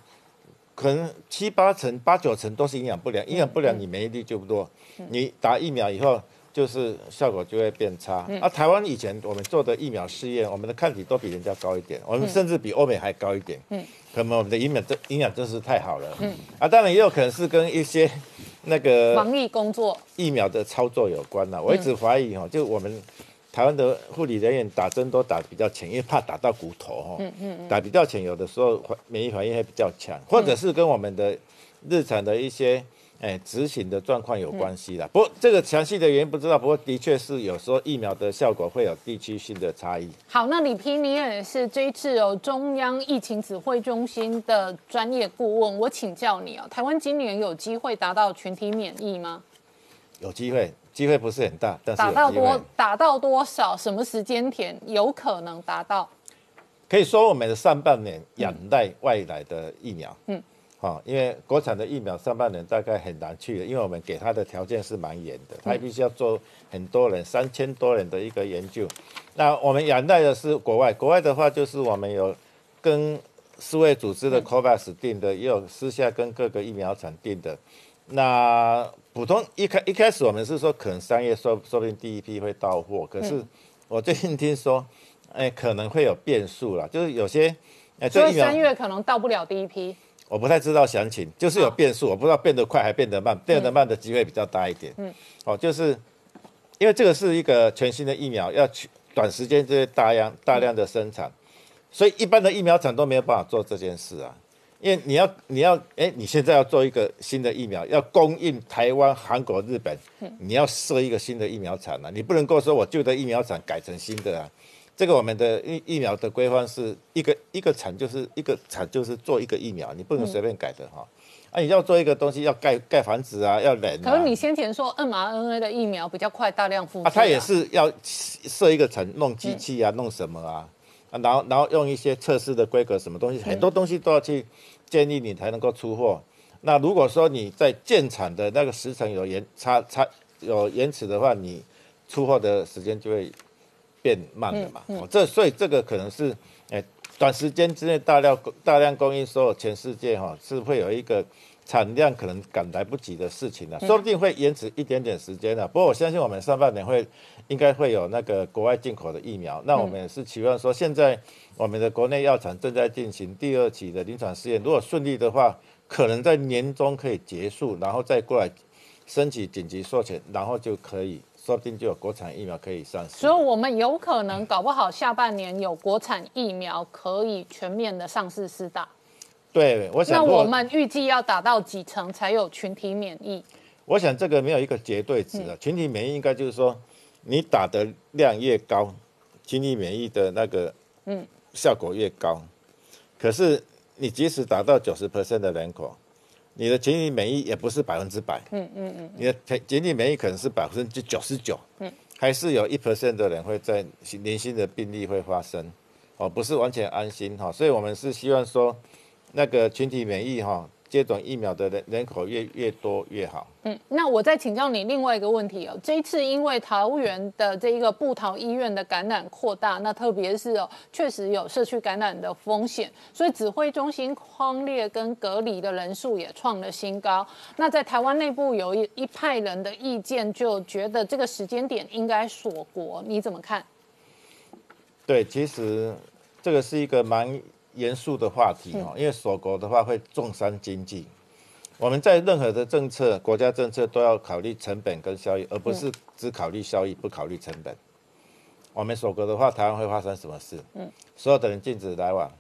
可能七八成、八九成都是营养不良，营养不良你免疫力就不多，你打疫苗以后就是效果就会变差。啊，台湾以前我们做的疫苗试验，我们的抗体都比人家高一点，我们甚至比欧美还高一点。嗯，可能我们的营养真营养真是太好了。嗯，啊，当然也有可能是跟一些。那个防疫工作疫苗的操作有关呐，我一直怀疑哈，就我们台湾的护理人员打针都打比较浅，因为怕打到骨头哈，嗯嗯打比较浅，有的时候免疫反应还比较强，或者是跟我们的日常的一些。哎，执行的状况有关系的，不过这个详细的原因不知道。不过的确是有时候疫苗的效果会有地区性的差异。好，那李平，你也是这一次哦中央疫情指挥中心的专业顾问，我请教你哦，台湾今年有机会达到群体免疫吗？有机会，机会不是很大，但是打到多打到多少？什么时间点有可能达到？可以说我们的上半年仰赖外来的疫苗。嗯。啊，因为国产的疫苗上半年大概很难去，因为我们给他的条件是蛮严的，他必须要做很多人三千多人的一个研究。那我们仰赖的是国外，国外的话就是我们有跟世卫组织的 COVAX 定的，也有私下跟各个疫苗厂定的。那普通一开一开始我们是说可能三月说说不定第一批会到货，可是我最近听说，哎可能会有变数了，就是有些哎所以三月可能到不了第一批。我不太知道详情，就是有变数，我不知道变得快还变得慢，变得慢的机会比较大一点。嗯，哦，就是因为这个是一个全新的疫苗，要去短时间之内大量大量的生产，所以一般的疫苗厂都没有办法做这件事啊。因为你要你要哎，你现在要做一个新的疫苗，要供应台湾、韩国、日本，你要设一个新的疫苗厂啊，你不能够说我旧的疫苗厂改成新的啊。这个我们的疫疫苗的规范是一个一个厂就是一个厂就是做一个疫苗，你不能随便改的哈。啊，你要做一个东西要盖盖房子啊，要冷。可是你先前说 mRNA 的疫苗比较快大量复制。啊，它也是要设一个厂弄机器啊，弄什么啊？啊，然后然后用一些测试的规格，什么东西很多东西都要去建立你才能够出货。那如果说你在建厂的那个时程有延差差有延迟的话，你出货的时间就会。变慢了嘛？哦，这所以这个可能是，诶，短时间之内大量大量供应所有全世界哈，是会有一个产量可能赶来不及的事情的，说不定会延迟一点点时间的。不过我相信我们上半年会应该会有那个国外进口的疫苗。那我们也是期望说，现在我们的国内药厂正在进行第二期的临床试验，如果顺利的话，可能在年中可以结束，然后再过来申请紧急授权，然后就可以。说不定就有国产疫苗可以上市，所以我们有可能搞不好下半年有国产疫苗可以全面的上市试打。对，我想那我们预计要打到几成才有群体免疫？我想这个没有一个绝对值啊，群体免疫应该就是说你打的量越高，群体免疫的那个嗯效果越高。可是你即使达到九十 percent 的人口，你的群体免疫也不是百分之百，嗯嗯嗯，你的群体免疫可能是百分之九十九，嗯，还是有一 percent 的人会在零星的病例会发生，哦，不是完全安心哈，所以我们是希望说，那个群体免疫哈。接种疫苗的人人口越越多越好。嗯，那我再请教你另外一个问题哦。这一次因为桃园的这一个布桃医院的感染扩大，那特别是哦，确实有社区感染的风险，所以指挥中心框列跟隔离的人数也创了新高。那在台湾内部有一一派人的意见，就觉得这个时间点应该锁国，你怎么看？对，其实这个是一个蛮。严肃的话题哦，因为锁国的话会重伤经济。我们在任何的政策、国家政策都要考虑成本跟效益，而不是只考虑效益不考虑成本。我们锁国的话，台湾会发生什么事？嗯，所有的人禁止来往，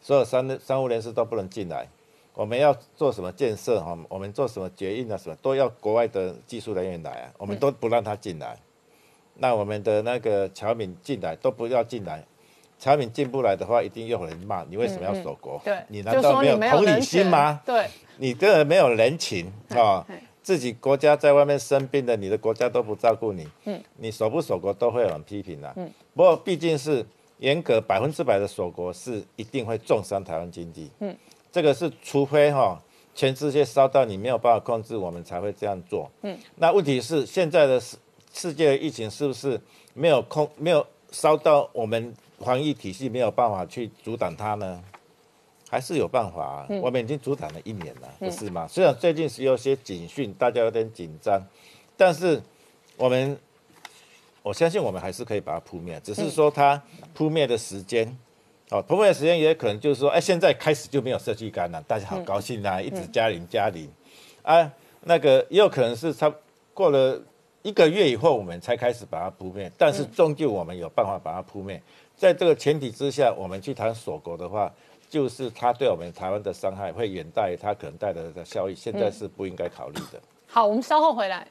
所有商商务人士都不能进来。我们要做什么建设哈？我们做什么决议啊？什么都要国外的技术人员来啊，我们都不让他进来。那我们的那个侨民进来都不要进来。产品进不来的话，一定有人骂你为什么要锁国？对，你难道没有同理心吗？对，你根本没有人情啊！自己国家在外面生病的，你的国家都不照顾你。嗯，你锁不锁国都会有人批评的。嗯，不过毕竟是严格百分之百的锁国，是一定会重伤台湾经济。嗯，这个是除非哈全世界烧到你没有办法控制，我们才会这样做。嗯，那问题是现在的世世界的疫情是不是没有控没有烧到我们？防疫体系没有办法去阻挡它呢，还是有办法？我们已经阻挡了一年了，不是吗？虽然最近是有些警讯，大家有点紧张，但是我们我相信我们还是可以把它扑灭，只是说它扑灭的时间，哦，扑灭的时间也可能就是说，哎，现在开始就没有社区感染，大家好高兴啊，一直加零加零，啊，那个也有可能是差过了一个月以后，我们才开始把它扑灭，但是终究我们有办法把它扑灭。在这个前提之下，我们去谈锁国的话，就是它对我们台湾的伤害会远大于它可能带来的效益，现在是不应该考虑的。好，我们稍后回来。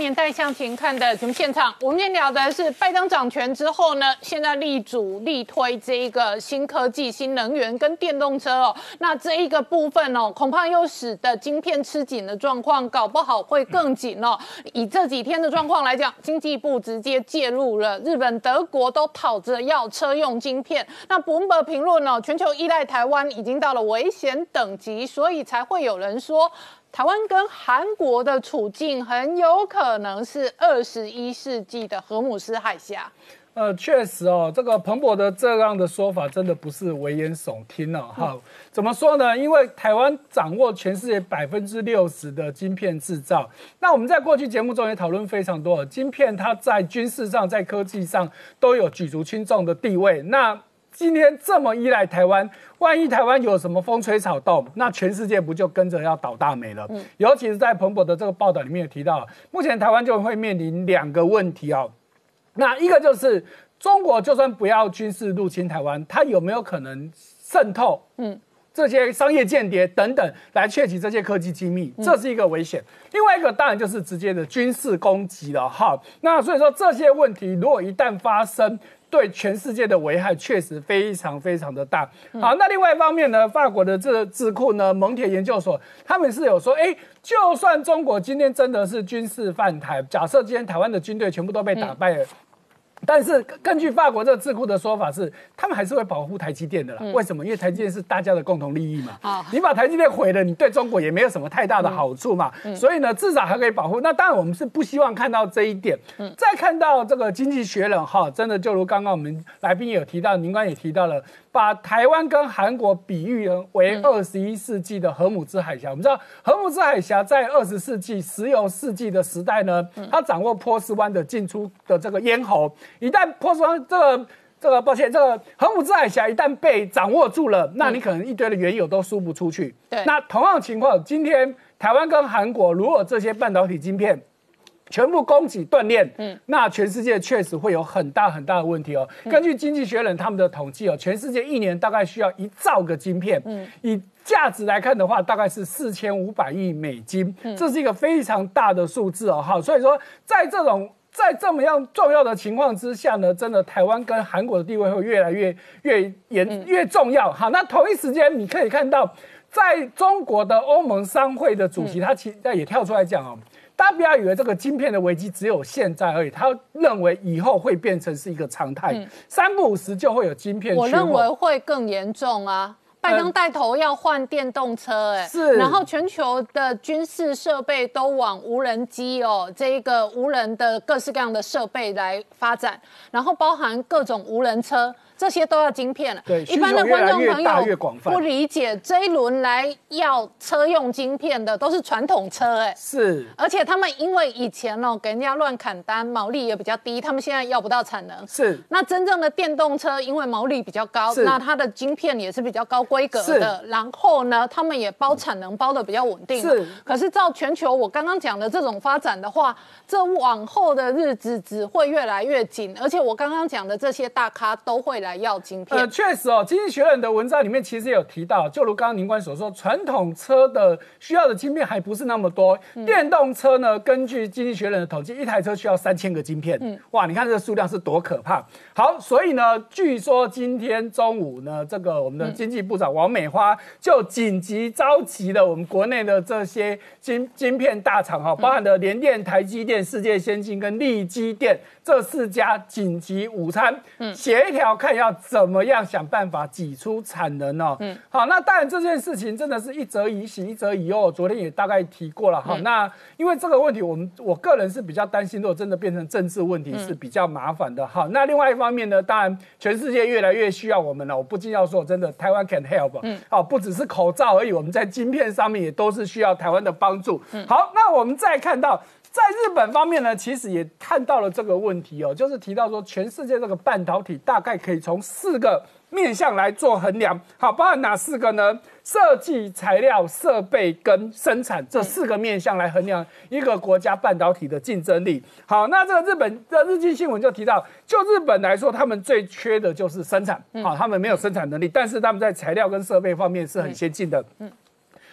年代向前看的节目现场，我们今天聊的是拜登掌权之后呢，现在力主力推这一个新科技、新能源跟电动车哦。那这一个部分哦，恐怕又使得晶片吃紧的状况，搞不好会更紧哦。以这几天的状况来讲，经济部直接介入了，日本、德国都讨着要车用晶片。那本伯评论哦，全球依赖台湾已经到了危险等级，所以才会有人说。台湾跟韩国的处境很有可能是二十一世纪的荷姆斯海峡。呃，确实哦，这个彭博的这样的说法真的不是危言耸听了哈。怎么说呢？因为台湾掌握全世界百分之六十的晶片制造。那我们在过去节目中也讨论非常多，晶片它在军事上、在科技上都有举足轻重的地位。那今天这么依赖台湾，万一台湾有什么风吹草动，那全世界不就跟着要倒大霉了？嗯，尤其是在彭博的这个报道里面也提到，目前台湾就会面临两个问题哦。那一个就是中国就算不要军事入侵台湾，它有没有可能渗透？嗯，这些商业间谍等等来窃取这些科技机密，这是一个危险。另外一个当然就是直接的军事攻击了。哈，那所以说这些问题如果一旦发生，对全世界的危害确实非常非常的大。好，那另外一方面呢，法国的这智库呢，蒙铁研究所，他们是有说，哎，就算中国今天真的是军事犯台，假设今天台湾的军队全部都被打败了。但是根据法国这个智库的说法是，他们还是会保护台积电的啦。为什么？因为台积电是大家的共同利益嘛。啊，你把台积电毁了，你对中国也没有什么太大的好处嘛。所以呢，至少还可以保护。那当然，我们是不希望看到这一点。嗯，再看到这个经济学人哈，真的就如刚刚我们来宾有提到，宁官也提到了。把台湾跟韩国比喻为二十一世纪的荷姆兹海峡。我们知道，荷姆兹海峡在二十世纪石油世纪的时代呢，它掌握波斯湾的进出的这个咽喉。一旦波斯湾这个这个，抱歉，这个荷姆兹海峡一旦被掌握住了，那你可能一堆的原油都输不出去。对。那同样情况，今天台湾跟韩国如果这些半导体晶片全部供给断裂，嗯，那全世界确实会有很大很大的问题哦。根据经济学人他们的统计哦，全世界一年大概需要一兆个晶片，嗯，以价值来看的话，大概是四千五百亿美金，这是一个非常大的数字哦。好，所以说在这种在这么样重要的情况之下呢，真的台湾跟韩国的地位会越来越越严越重要。好，那同一时间你可以看到，在中国的欧盟商会的主席他其实也跳出来讲哦。大家不要以为这个晶片的危机只有现在而已，他认为以后会变成是一个常态，三不五时就会有晶片。我认为会更严重啊！拜登带头要换电动车，哎，是，然后全球的军事设备都往无人机哦，这一个无人的各式各样的设备来发展，然后包含各种无人车。这些都要晶片了。对，一般的观众朋友不理解这一轮来要车用晶片的都是传统车，哎，是。而且他们因为以前哦给人家乱砍单，毛利也比较低，他们现在要不到产能。是。那真正的电动车因为毛利比较高，那它的晶片也是比较高规格的。然后呢，他们也包产能包的比较稳定。是。可是照全球我刚刚讲的这种发展的话，这往后的日子只会越来越紧。而且我刚刚讲的这些大咖都会来。要晶片？呃，确实哦，经济学人的文章里面其实有提到，就如刚刚宁官所说，传统车的需要的晶片还不是那么多，电动车呢，根据经济学人的统计，一台车需要三千个晶片。嗯，哇，你看这个数量是多可怕。好，所以呢，据说今天中午呢，这个我们的经济部长王美花就紧急召集了我们国内的这些晶晶片大厂哈，包含的联电、台积电、世界先进跟力积电。这四家紧急午餐，嗯，协调看要怎么样想办法挤出产能哦，嗯，好，那当然这件事情真的是一则以喜一则以忧，昨天也大概提过了哈。那因为这个问题，我们我个人是比较担心，如果真的变成政治问题是比较麻烦的哈。那另外一方面呢，当然全世界越来越需要我们了，我不禁要说，真的台湾 can help，嗯，好，不只是口罩而已，我们在晶片上面也都是需要台湾的帮助。嗯好，那我们再看到。在日本方面呢，其实也看到了这个问题哦，就是提到说，全世界这个半导体大概可以从四个面向来做衡量，好，包含哪四个呢？设计、材料、设备跟生产这四个面向来衡量一个国家半导体的竞争力。好，那这个日本的日经新闻就提到，就日本来说，他们最缺的就是生产，好，他们没有生产能力，但是他们在材料跟设备方面是很先进的。嗯。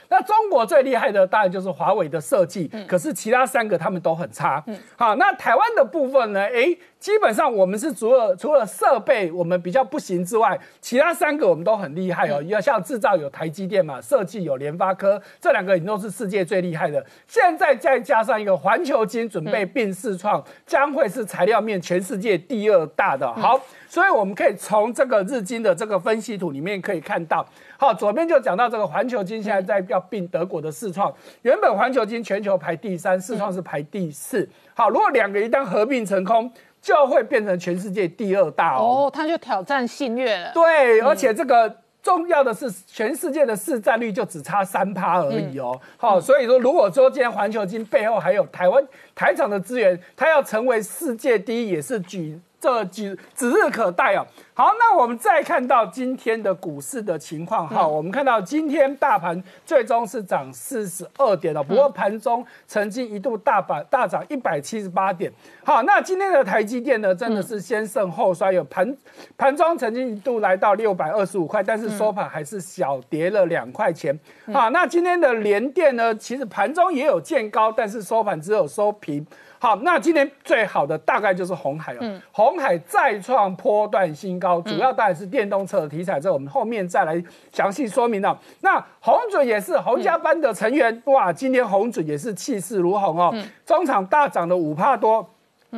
那中国最厉害的当然就是华为的设计，可是其他三个他们都很差。好，那台湾的部分呢？哎，基本上我们是除了除了设备我们比较不行之外，其他三个我们都很厉害哦。要像制造有台积电嘛，设计有联发科，这两个已经都是世界最厉害的。现在再加上一个环球金准备并视创，将会是材料面全世界第二大的。好，所以我们可以从这个日经的这个分析图里面可以看到。好，左边就讲到这个环球金现在在要并德国的四创，原本环球金全球排第三，四创是排第四。好，如果两个一旦合并成功，就会变成全世界第二大哦。哦，他就挑战信越了。对，而且这个重要的是，全世界的市占率就只差三趴而已哦。好，所以说如果说今天环球金背后还有台湾台厂的资源，它要成为世界第一也是举。这指指日可待哦。好，那我们再看到今天的股市的情况哈。我们看到今天大盘最终是涨四十二点了，不过盘中曾经一度大板大涨一百七十八点。好，那今天的台积电呢，真的是先盛后衰，有盘盘中曾经一度来到六百二十五块，但是收盘还是小跌了两块钱。好，那今天的联电呢，其实盘中也有见高，但是收盘只有收平。好，那今天最好的大概就是红海了。红海再创波段新高，主要当然是电动车的题材，这我们后面再来详细说明了。那红准也是洪家班的成员，哇，今天红准也是气势如虹哦，中场大涨了五帕多，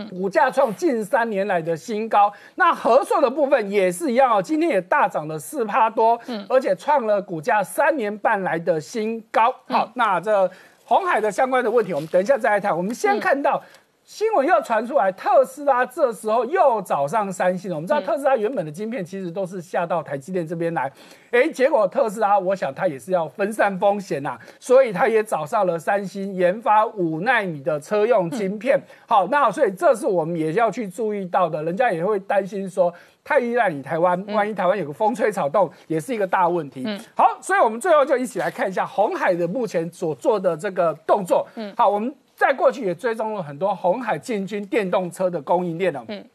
股价创近三年来的新高。那合硕的部分也是一样哦，今天也大涨了四帕多，而且创了股价三年半来的新高。好，那这。红海的相关的问题，我们等一下再来谈。我们先看到新闻又传出来，特斯拉这时候又找上三星了。我们知道特斯拉原本的晶片其实都是下到台积电这边来，哎，结果特斯拉我想它也是要分散风险呐，所以它也找上了三星研发五纳米的车用晶片。好，那所以这是我们也要去注意到的，人家也会担心说。太依赖你台湾，万一台湾有个风吹草动，也是一个大问题。好，所以我们最后就一起来看一下红海的目前所做的这个动作。嗯，好，我们在过去也追踪了很多红海进军电动车的供应链了。嗯。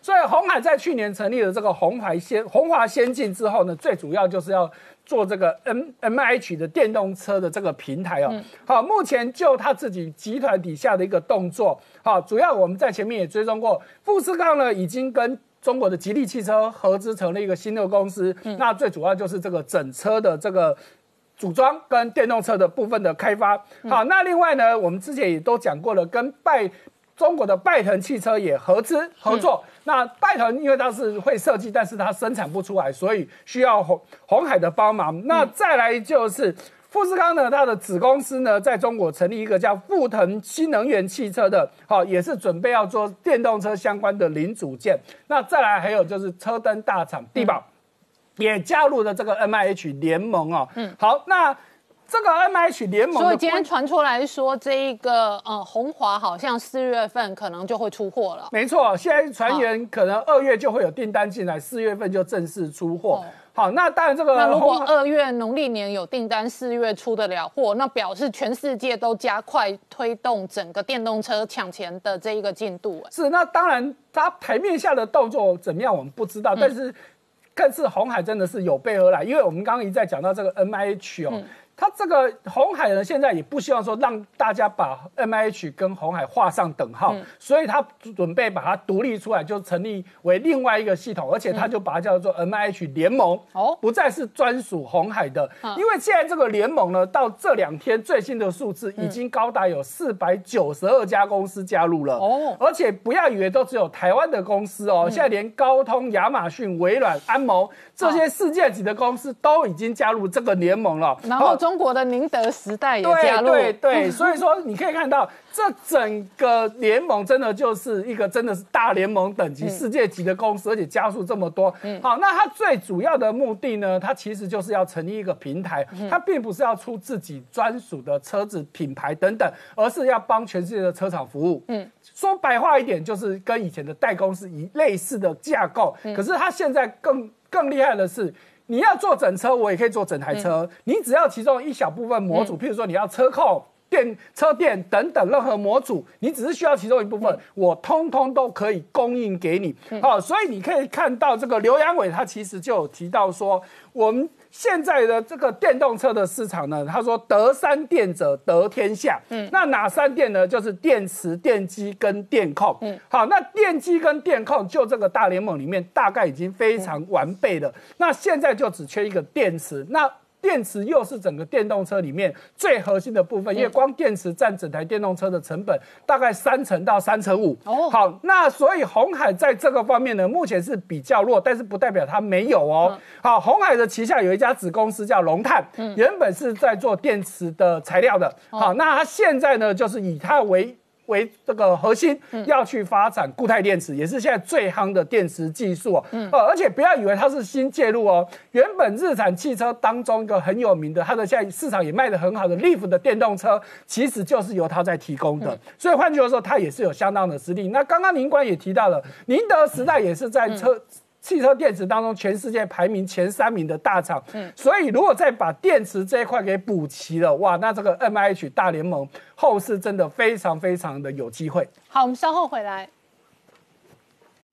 所以红海在去年成立了这个红海先红华先进之后呢，最主要就是要做这个 M M H 的电动车的这个平台哦。好，目前就他自己集团底下的一个动作，好，主要我们在前面也追踪过，富士康呢已经跟中国的吉利汽车合资成立一个新的公司，那最主要就是这个整车的这个组装跟电动车的部分的开发。好，那另外呢，我们之前也都讲过了，跟拜。中国的拜腾汽车也合资合作，那拜腾因为它是会设计，但是它生产不出来，所以需要红红海的帮忙。那再来就是富士康呢，它的子公司呢，在中国成立一个叫富腾新能源汽车的，好，也是准备要做电动车相关的零组件。那再来还有就是车灯大厂地宝也加入了这个 M I H 联盟哦。嗯，好，那。这个 M H 联盟，所以今天传出来说，这一个呃红华好像四月份可能就会出货了。没错，现在传言可能二月就会有订单进来，四月份就正式出货。好，那当然这个那如果二月农历年有订单，四月出得了货，那表示全世界都加快推动整个电动车抢钱的这一个进度。是，那当然它台面下的动作怎么样，我们不知道，但是更是红海真的是有备而来，因为我们刚刚一再讲到这个 M H 哦。他这个红海呢，现在也不希望说让大家把 M H 跟红海画上等号，所以他准备把它独立出来，就成立为另外一个系统，而且他就把它叫做 M H 联盟，哦，不再是专属红海的。因为现在这个联盟呢，到这两天最新的数字已经高达有四百九十二家公司加入了，哦，而且不要以为都只有台湾的公司哦，现在连高通、亚马逊、微软、安谋这些世界级的公司都已经加入这个联盟了，然后。中国的宁德时代也加入，对对对，所以说你可以看到，这整个联盟真的就是一个真的是大联盟等级、世界级的公司，而且加速这么多。好，那它最主要的目的呢，它其实就是要成立一个平台，它并不是要出自己专属的车子品牌等等，而是要帮全世界的车厂服务。嗯，说白话一点，就是跟以前的代工是一类似的架构，可是它现在更更厉害的是。你要做整车，我也可以做整台车。你只要其中一小部分模组，譬如说你要车控、电车电等等任何模组，你只是需要其中一部分，我通通都可以供应给你。好，所以你可以看到这个刘阳伟他其实就有提到说，我们。现在的这个电动车的市场呢，他说得三电者得天下。嗯，那哪三电呢？就是电池、电机跟电控。嗯，好，那电机跟电控就这个大联盟里面大概已经非常完备了。那现在就只缺一个电池。那电池又是整个电动车里面最核心的部分，因为光电池占整台电动车的成本大概三成到三成五。哦，好，那所以红海在这个方面呢，目前是比较弱，但是不代表它没有哦。好，红海的旗下有一家子公司叫龙碳，原本是在做电池的材料的。好，那它现在呢，就是以它为。为这个核心要去发展固态电池，也是现在最夯的电池技术哦。呃，而且不要以为它是新介入哦，原本日产汽车当中一个很有名的，它的现在市场也卖的很好的 Leaf 的电动车，其实就是由它在提供的。所以换句话说，它也是有相当的实力。那刚刚宁官也提到了，宁德时代也是在车。汽车电池当中，全世界排名前三名的大厂，嗯，所以如果再把电池这一块给补齐了，哇，那这个 M I H 大联盟后市真的非常非常的有机会。好，我们稍后回来。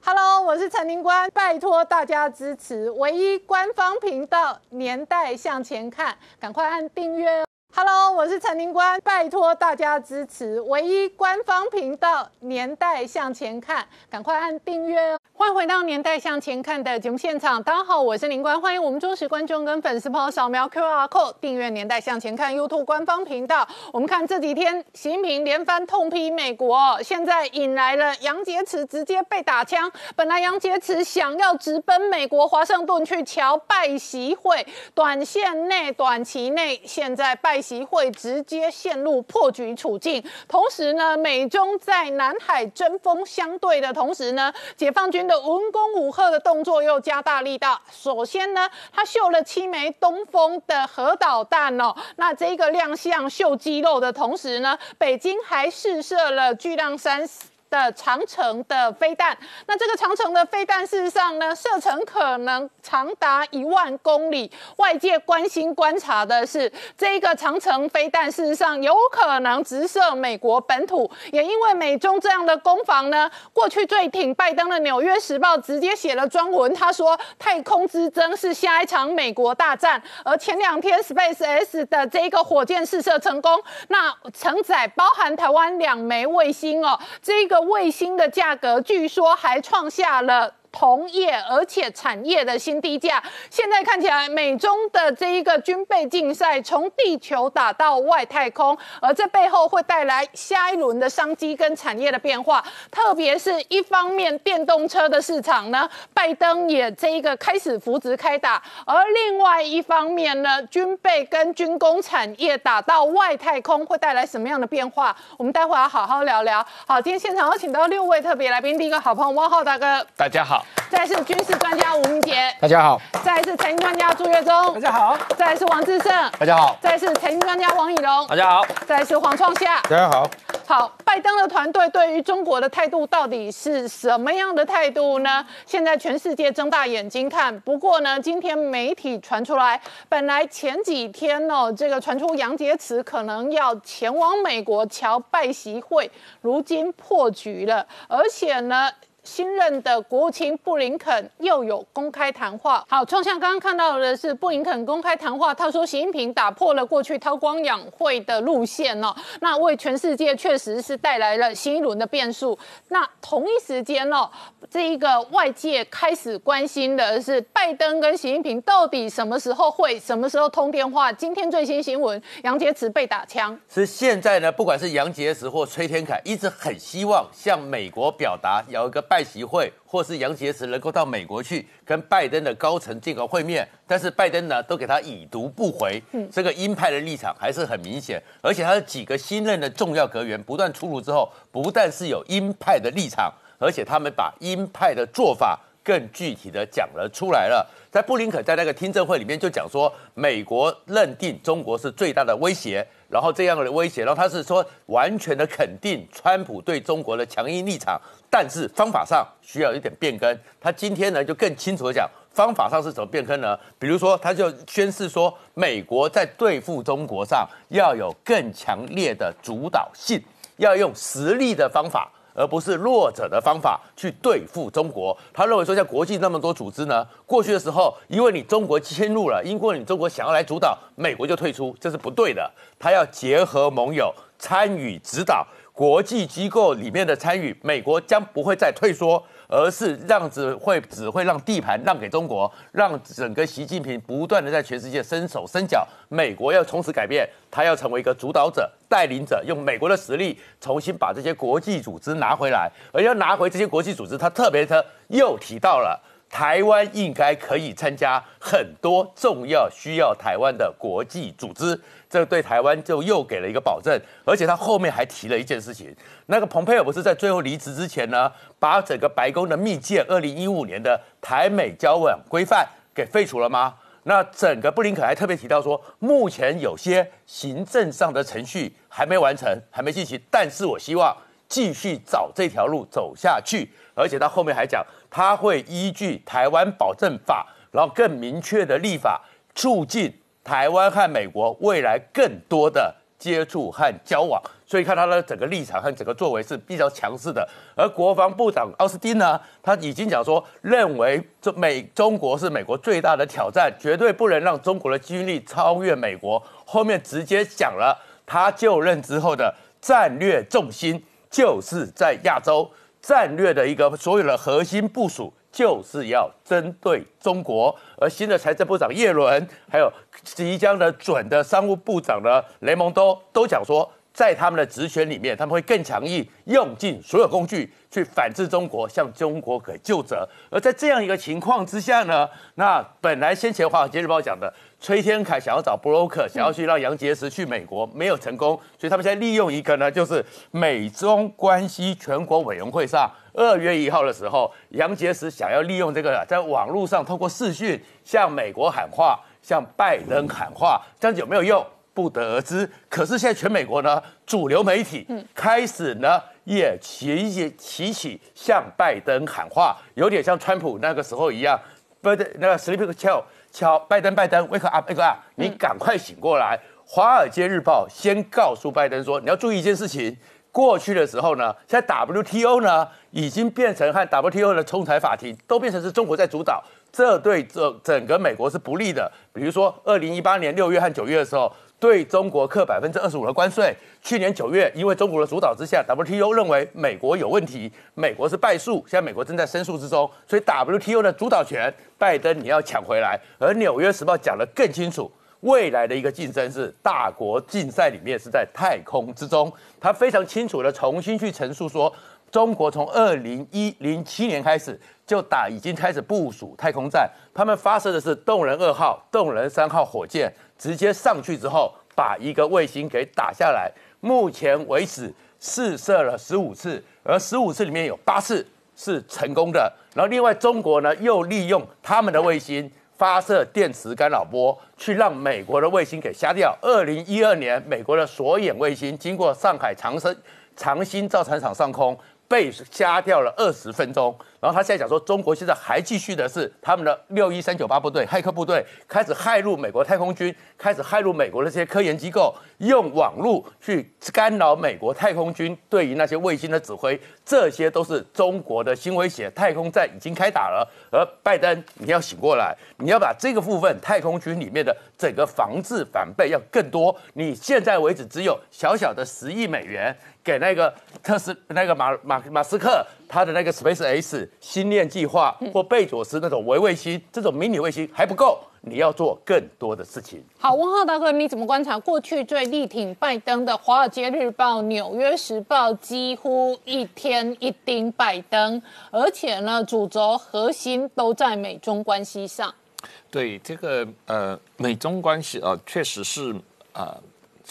Hello，我是陈宁官，拜托大家支持唯一官方频道《年代向前看》，赶快按订阅。Hello，我是陈宁官，拜托大家支持唯一官方频道《年代向前看》，赶快按订阅哦！欢迎回到《年代向前看》的节目现场，大家好，我是林官，欢迎我们忠实观众跟粉丝朋友扫描 QR code 订阅《年代向前看》YouTube 官方频道。我们看这几天，习近平连番痛批美国，现在引来了杨洁篪直接被打枪。本来杨洁篪想要直奔美国华盛顿去瞧拜习会，短线内、短期内，现在拜。习会直接陷入破局处境，同时呢，美中在南海针锋相对的同时呢，解放军的文攻武赫的动作又加大力道。首先呢，他秀了七枚东风的核导弹哦，那这个亮相秀肌肉的同时呢，北京还试射了巨量三。的长城的飞弹。那这个长城的飞弹，事实上呢，射程可能长达一万公里。外界关心观察的是，这个长城飞弹事实上有可能直射美国本土。也因为美中这样的攻防呢，过去最挺拜登的《纽约时报》直接写了专文，他说太空之争是下一场美国大战。而前两天 Space X 的这一个火箭试射成功，那承载包含台湾两枚卫星哦，这个卫星的价格据说还创下了。同业而且产业的新低价，现在看起来美中的这一个军备竞赛从地球打到外太空，而这背后会带来下一轮的商机跟产业的变化。特别是一方面电动车的市场呢，拜登也这一个开始扶植开打，而另外一方面呢，军备跟军工产业打到外太空会带来什么样的变化？我们待会要好好聊聊。好，今天现场有请到六位特别来宾，第一个好朋友汪浩大哥，大家好。再是军事专家吴明杰，大家好；再是财经专家朱月忠，大家好；再是王志胜，大家好；再是财经专家王以龙，大家好；再是黄创夏，大家好。好，拜登的团队对于中国的态度到底是什么样的态度呢？现在全世界睁大眼睛看。不过呢，今天媒体传出来，本来前几天哦，这个传出杨洁篪可能要前往美国乔拜习会，如今破局了，而且呢。新任的国务卿布林肯又有公开谈话。好，创向刚刚看到的是布林肯公开谈话，他说习近平打破了过去韬光养晦的路线哦，那为全世界确实是带来了新一轮的变数。那同一时间哦，这一个外界开始关心的是拜登跟习近平到底什么时候会什么时候通电话？今天最新新闻，杨洁篪被打枪。是现在呢，不管是杨洁篪或崔天凯，一直很希望向美国表达有一个。拜习会，或是杨洁篪能够到美国去跟拜登的高层进行会面，但是拜登呢都给他已读不回。嗯，这个鹰派的立场还是很明显，而且他的几个新任的重要阁员不断出炉之后，不但是有鹰派的立场，而且他们把鹰派的做法更具体的讲了出来了。在布林肯在那个听证会里面就讲说，美国认定中国是最大的威胁。然后这样的威胁，然后他是说完全的肯定川普对中国的强硬立场，但是方法上需要一点变更。他今天呢就更清楚的讲方法上是怎么变更呢？比如说他就宣示说，美国在对付中国上要有更强烈的主导性，要用实力的方法。而不是弱者的方法去对付中国。他认为说，像国际那么多组织呢，过去的时候，因为你中国迁入了，因为你中国想要来主导，美国就退出，这是不对的。他要结合盟友，参与指导国际机构里面的参与，美国将不会再退缩。而是让只会只会让地盘让给中国，让整个习近平不断的在全世界伸手伸脚。美国要从此改变，他要成为一个主导者、带领者，用美国的实力重新把这些国际组织拿回来。而要拿回这些国际组织，他特别的又提到了。台湾应该可以参加很多重要需要台湾的国际组织，这对台湾就又给了一个保证。而且他后面还提了一件事情，那个蓬佩尔不是在最后离职之前呢，把整个白宫的密件二零一五年的台美交往规范给废除了吗？那整个布林肯还特别提到说，目前有些行政上的程序还没完成，还没进行，但是我希望继续找这条路走下去。而且他后面还讲。他会依据《台湾保证法》，然后更明确的立法，促进台湾和美国未来更多的接触和交往。所以看他的整个立场和整个作为是比较强势的。而国防部长奥斯汀呢，他已经讲说，认为这美中国是美国最大的挑战，绝对不能让中国的军力超越美国。后面直接讲了，他就任之后的战略重心就是在亚洲。战略的一个所有的核心部署就是要针对中国，而新的财政部长叶伦，还有即将的准的商务部长的雷蒙多都讲说，在他们的职权里面，他们会更强硬，用尽所有工具去反制中国，向中国给救责。而在这样一个情况之下呢，那本来先前华尔街日报讲的。崔天凯想要找 broker，想要去让杨洁篪去美国，没有成功，所以他们现在利用一个呢，就是美中关系全国委员会上二月一号的时候，杨洁篪想要利用这个在网络上通过视讯向美国喊话，向拜登喊话，这样子有没有用？不得而知。可是现在全美国呢，主流媒体开始呢。也齐齐齐起向拜登喊话，有点像川普那个时候一样。拜登那个 sleep 敲敲拜登拜登 wake up，wake up，你赶快醒过来。华尔街日报先告诉拜登说，你要注意一件事情。过去的时候呢，现在 WTO 呢已经变成和 WTO 的仲裁法庭都变成是中国在主导，这对这整个美国是不利的。比如说，二零一八年六月和九月的时候，对中国课百分之二十五的关税。去年九月，因为中国的主导之下，WTO 认为美国有问题，美国是败诉，现在美国正在申诉之中，所以 WTO 的主导权，拜登你要抢回来。而纽约时报讲得更清楚。未来的一个竞争是大国竞赛里面是在太空之中，他非常清楚的重新去陈述说，中国从二零一零七年开始就打，已经开始部署太空站，他们发射的是动人二号、动人三号火箭，直接上去之后把一个卫星给打下来，目前为止试射了十五次，而十五次里面有八次是成功的，然后另外中国呢又利用他们的卫星。发射电磁干扰波，去让美国的卫星给瞎掉。二零一二年，美国的锁眼卫星经过上海长生长兴造船厂上空。被瞎掉了二十分钟，然后他现在讲说，中国现在还继续的是他们的六一三九八部队骇客部队开始害入美国太空军，开始害入美国的这些科研机构，用网络去干扰美国太空军对于那些卫星的指挥，这些都是中国的新威胁。太空战已经开打了，而拜登你要醒过来，你要把这个部分太空军里面的整个防治反备要更多。你现在为止只有小小的十亿美元。给那个特斯那个马马马斯克他的那个 Space X 星链计划或贝佐斯那种微卫星这种迷你卫星还不够，你要做更多的事情。好，温浩大哥，你怎么观察过去最力挺拜登的《华尔街日报》《纽约时报》几乎一天一盯拜登，而且呢，主轴核心都在美中关系上。对这个呃，美中关系啊，确实是啊。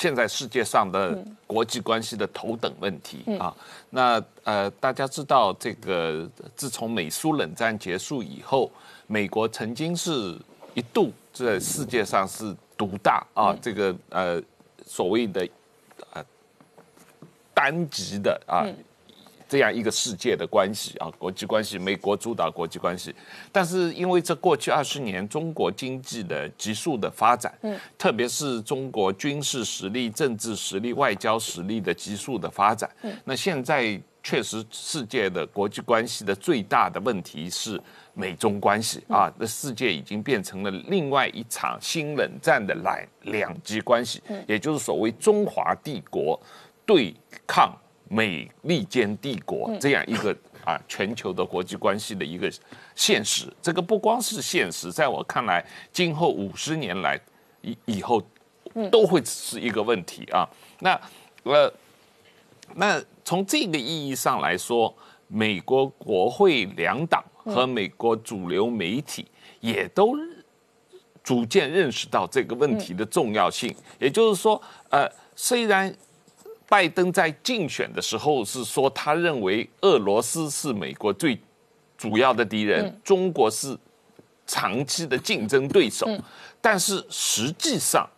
现在世界上的国际关系的头等问题啊，那呃，大家知道这个，自从美苏冷战结束以后，美国曾经是一度在世界上是独大啊，这个呃所谓的呃单极的啊。这样一个世界的关系啊，国际关系，美国主导国际关系，但是因为这过去二十年中国经济的急速的发展，嗯，特别是中国军事实力、政治实力、外交实力的急速的发展，嗯，那现在确实世界的国际关系的最大的问题是美中关系啊，那世界已经变成了另外一场新冷战的两两极关系，也就是所谓中华帝国对抗。美利坚帝国这样一个啊全球的国际关系的一个现实，这个不光是现实，在我看来，今后五十年来以以后都会是一个问题啊。那呃，那从这个意义上来说，美国国会两党和美国主流媒体也都逐渐认识到这个问题的重要性。也就是说，呃，虽然。拜登在竞选的时候是说，他认为俄罗斯是美国最主要的敌人，中国是长期的竞争对手。但是实际上，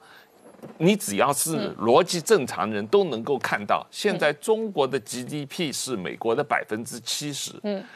你只要是逻辑正常人都能够看到，现在中国的 GDP 是美国的百分之七十，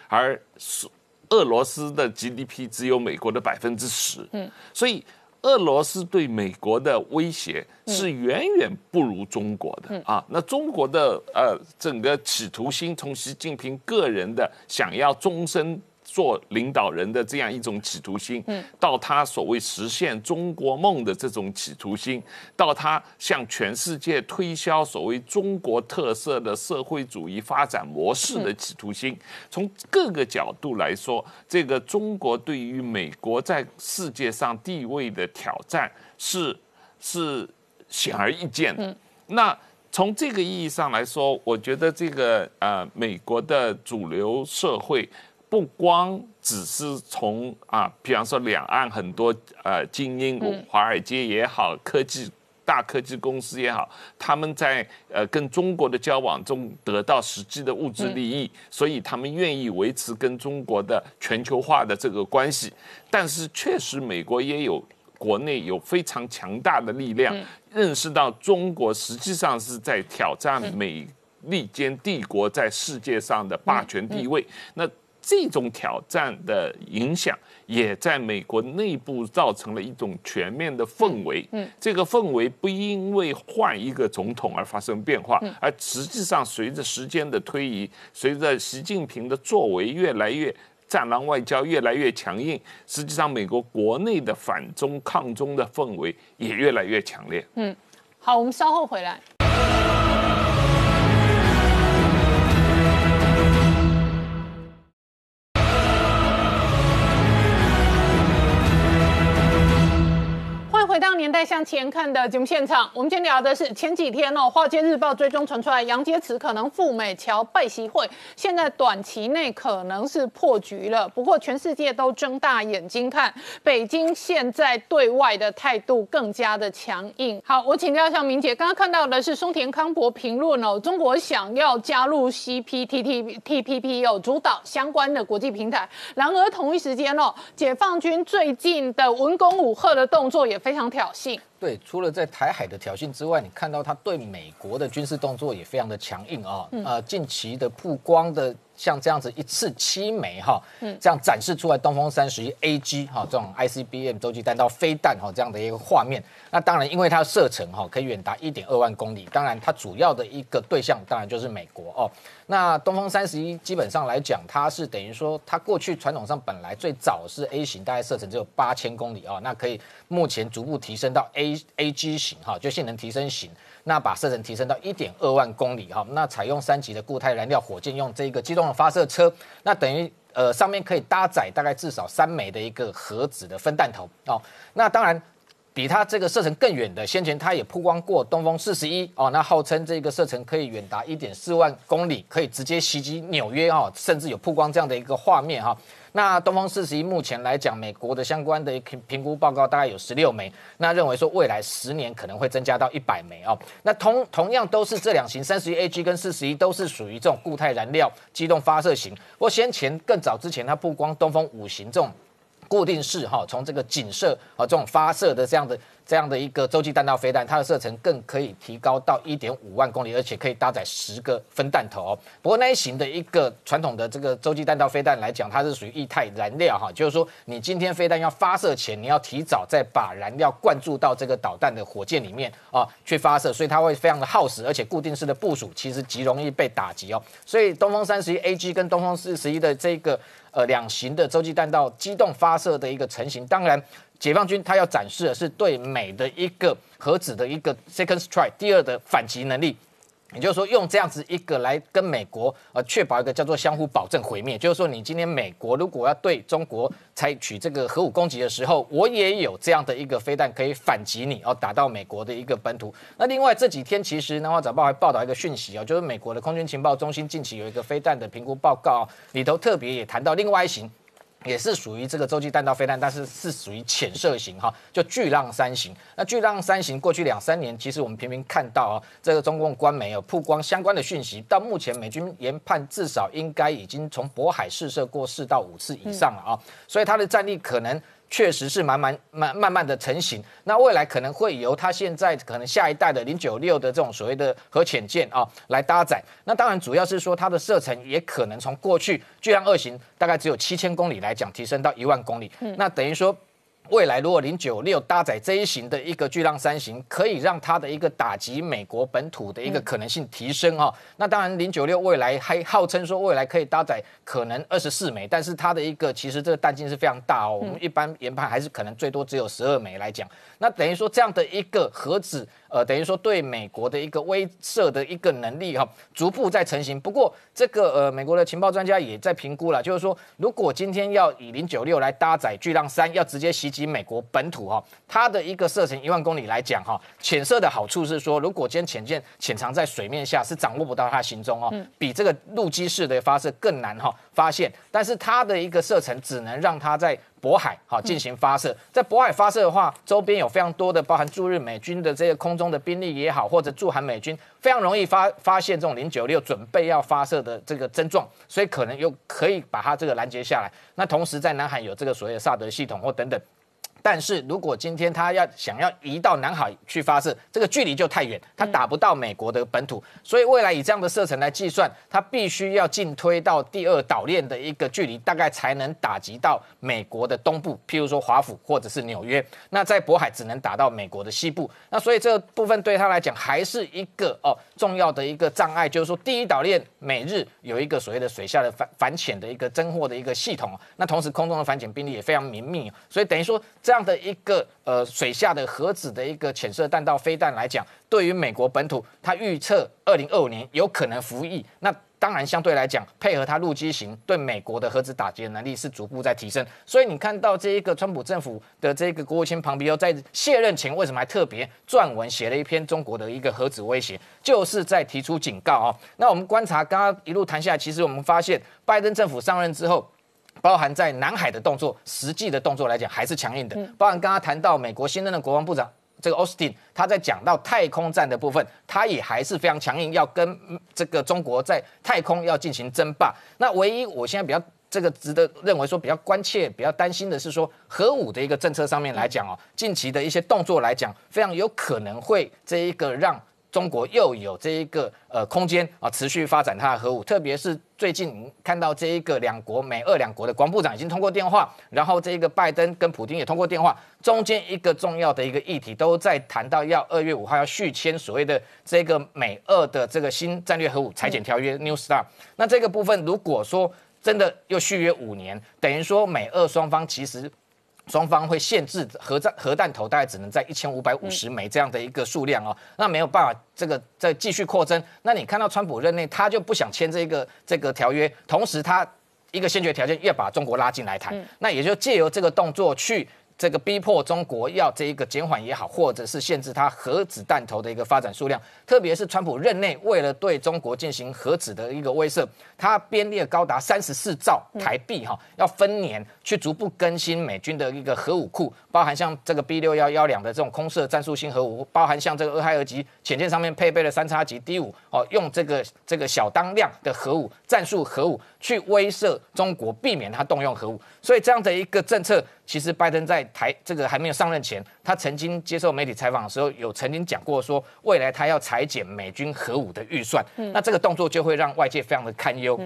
而是俄罗斯的 GDP 只有美国的百分之十。所以。俄罗斯对美国的威胁是远远不如中国的啊！那中国的呃整个企图心，从习近平个人的想要终身。做领导人的这样一种企图心，嗯到他所谓实现中国梦的这种企图心，到他向全世界推销所谓中国特色的社会主义发展模式的企图心，从各个角度来说，这个中国对于美国在世界上地位的挑战是是显而易见的。那从这个意义上来说，我觉得这个呃，美国的主流社会。不光只是从啊，比方说两岸很多呃精英，华尔街也好，科技大科技公司也好，他们在呃跟中国的交往中得到实际的物质利益，所以他们愿意维持跟中国的全球化的这个关系。但是确实，美国也有国内有非常强大的力量，认识到中国实际上是在挑战美。利坚帝国在世界上的霸权地位。那这种挑战的影响，也在美国内部造成了一种全面的氛围。嗯，这个氛围不因为换一个总统而发生变化，而实际上随着时间的推移，随着习近平的作为越来越战狼外交越来越强硬，实际上美国国内的反中抗中的氛围也越来越强烈。嗯好，我们稍后回来。回到《年代向前看》的节目现场。我们今天聊的是前几天哦，《华尔街日报》追踪传出来，杨洁篪可能赴美侨拜习会，现在短期内可能是破局了。不过，全世界都睁大眼睛看，北京现在对外的态度更加的强硬。好，我请教一下明姐，刚刚看到的是松田康博评论哦，中国想要加入 CPTTTPP 哦，主导相关的国际平台。然而同一时间哦，解放军最近的文攻武吓的动作也非常挑衅。对，除了在台海的挑衅之外，你看到他对美国的军事动作也非常的强硬啊。呃，近期的曝光的像这样子一次七枚哈，这样展示出来东风三十一 AG 哈这种 ICBM 洲际弹道飞弹哈这样的一个画面。那当然，因为它的射程哈可以远达一点二万公里，当然它主要的一个对象当然就是美国哦。那东风三十一基本上来讲，它是等于说它过去传统上本来最早是 A 型，大概射程只有八千公里啊，那可以目前逐步提升到 A A G 型哈，就性能提升型，那把射程提升到一点二万公里哈，那采用三级的固态燃料火箭，用这个机动的发射车，那等于呃上面可以搭载大概至少三枚的一个核子的分弹头哦，那当然。比它这个射程更远的，先前它也曝光过东风四十一哦，那号称这个射程可以远达一点四万公里，可以直接袭击纽约哦，甚至有曝光这样的一个画面哈。那东风四十一目前来讲，美国的相关的评评估报告大概有十六枚，那认为说未来十年可能会增加到一百枚哦。那同同样都是这两型三十一 AG 跟四十一都是属于这种固态燃料机动发射型，不过先前更早之前它曝光东风五型这种。固定式哈，从这个景射啊这种发射的这样的这样的一个洲际弹道飞弹，它的射程更可以提高到一点五万公里，而且可以搭载十个分弹头哦。不过那一型的一个传统的这个洲际弹道飞弹来讲，它是属于液态燃料哈，就是说你今天飞弹要发射前，你要提早再把燃料灌注到这个导弹的火箭里面啊去发射，所以它会非常的耗时，而且固定式的部署其实极容易被打击哦。所以东风三十一 AG 跟东风四十一的这个。呃，两型的洲际弹道机动发射的一个成型，当然，解放军它要展示的是对美的一个核子的一个 second strike 第二的反击能力。也就是说，用这样子一个来跟美国呃确保一个叫做相互保证毁灭，就是说，你今天美国如果要对中国采取这个核武攻击的时候，我也有这样的一个飞弹可以反击你，哦，打到美国的一个本土。那另外这几天其实南华早报还报道一个讯息哦，就是美国的空军情报中心近期有一个飞弹的评估报告，里头特别也谈到另外一型。也是属于这个洲际弹道飞弹，但是是属于浅射型哈，就巨浪三型。那巨浪三型过去两三年，其实我们频频看到啊，这个中共官媒有曝光相关的讯息。到目前，美军研判至少应该已经从渤海试射过四到五次以上了啊，所以它的战力可能。确实是慢慢慢慢慢的成型，那未来可能会由它现在可能下一代的零九六的这种所谓的核潜舰啊来搭载。那当然主要是说它的射程也可能从过去巨浪二型大概只有七千公里来讲，提升到一万公里。那等于说。未来如果零九六搭载这一型的一个巨浪三型，可以让它的一个打击美国本土的一个可能性提升哦。那当然零九六未来还号称说未来可以搭载可能二十四枚，但是它的一个其实这个弹径是非常大哦。我们一般研判还是可能最多只有十二枚来讲。那等于说这样的一个核子。呃，等于说对美国的一个威慑的一个能力哈，逐步在成型。不过这个呃，美国的情报专家也在评估了，就是说，如果今天要以零九六来搭载巨浪三，要直接袭击美国本土哈，它的一个射程一万公里来讲哈，潜射的好处是说，如果今天潜舰潜藏在水面下，是掌握不到它行踪哦，比这个陆基式的发射更难哈发现。但是它的一个射程只能让它在。渤海哈进行发射，在渤海发射的话，周边有非常多的包含驻日美军的这个空中的兵力也好，或者驻韩美军，非常容易发发现这种零九六准备要发射的这个症状，所以可能又可以把它这个拦截下来。那同时在南海有这个所谓的萨德系统或等等。但是如果今天他要想要移到南海去发射，这个距离就太远，他打不到美国的本土，所以未来以这样的射程来计算，他必须要进推到第二岛链的一个距离，大概才能打击到美国的东部，譬如说华府或者是纽约。那在渤海只能打到美国的西部。那所以这个部分对他来讲还是一个哦重要的一个障碍，就是说第一岛链美日有一个所谓的水下的反反潜的一个侦获的一个系统，那同时空中的反潜兵力也非常绵密，所以等于说这样这样的一个呃水下的核子的一个潜射弹道飞弹来讲，对于美国本土，它预测二零二五年有可能服役。那当然，相对来讲，配合它陆基型对美国的核子打击的能力是逐步在提升。所以你看到这一个川普政府的这个国务卿庞皮欧在卸任前，为什么还特别撰文写了一篇中国的一个核子威胁，就是在提出警告啊。那我们观察刚刚一路谈下来，其实我们发现拜登政府上任之后。包含在南海的动作，实际的动作来讲还是强硬的。包含刚刚谈到美国新任的国防部长这个 Austin，他在讲到太空战的部分，他也还是非常强硬，要跟这个中国在太空要进行争霸。那唯一我现在比较这个值得认为说比较关切、比较担心的是说核武的一个政策上面来讲哦，近期的一些动作来讲，非常有可能会这一个让。中国又有这一个呃空间啊，持续发展它的核武，特别是最近看到这一个两国美俄两国的国防部长已经通过电话，然后这一个拜登跟普京也通过电话，中间一个重要的一个议题都在谈到要二月五号要续签所谓的这个美俄的这个新战略核武裁减条约 New START，。那这个部分如果说真的又续约五年，等于说美俄双方其实。双方会限制核弹核弹头大概只能在一千五百五十枚这样的一个数量哦，那没有办法这个再继续扩增。那你看到川普任内，他就不想签这个这个条约，同时他一个先决条件要把中国拉进来谈，那也就借由这个动作去。这个逼迫中国要这一个减缓也好，或者是限制它核子弹头的一个发展数量，特别是川普任内，为了对中国进行核子的一个威慑，他编列高达三十四兆台币哈，要分年去逐步更新美军的一个核武库，包含像这个 B 六幺幺两的这种空射战术性核武，包含像这个俄亥俄级潜舰上面配备了三叉戟 D 五哦，用这个这个小当量的核武战术核武去威慑中国，避免他动用核武，所以这样的一个政策。其实拜登在台这个还没有上任前，他曾经接受媒体采访的时候，有曾经讲过说，未来他要裁减美军核武的预算。那这个动作就会让外界非常的堪忧。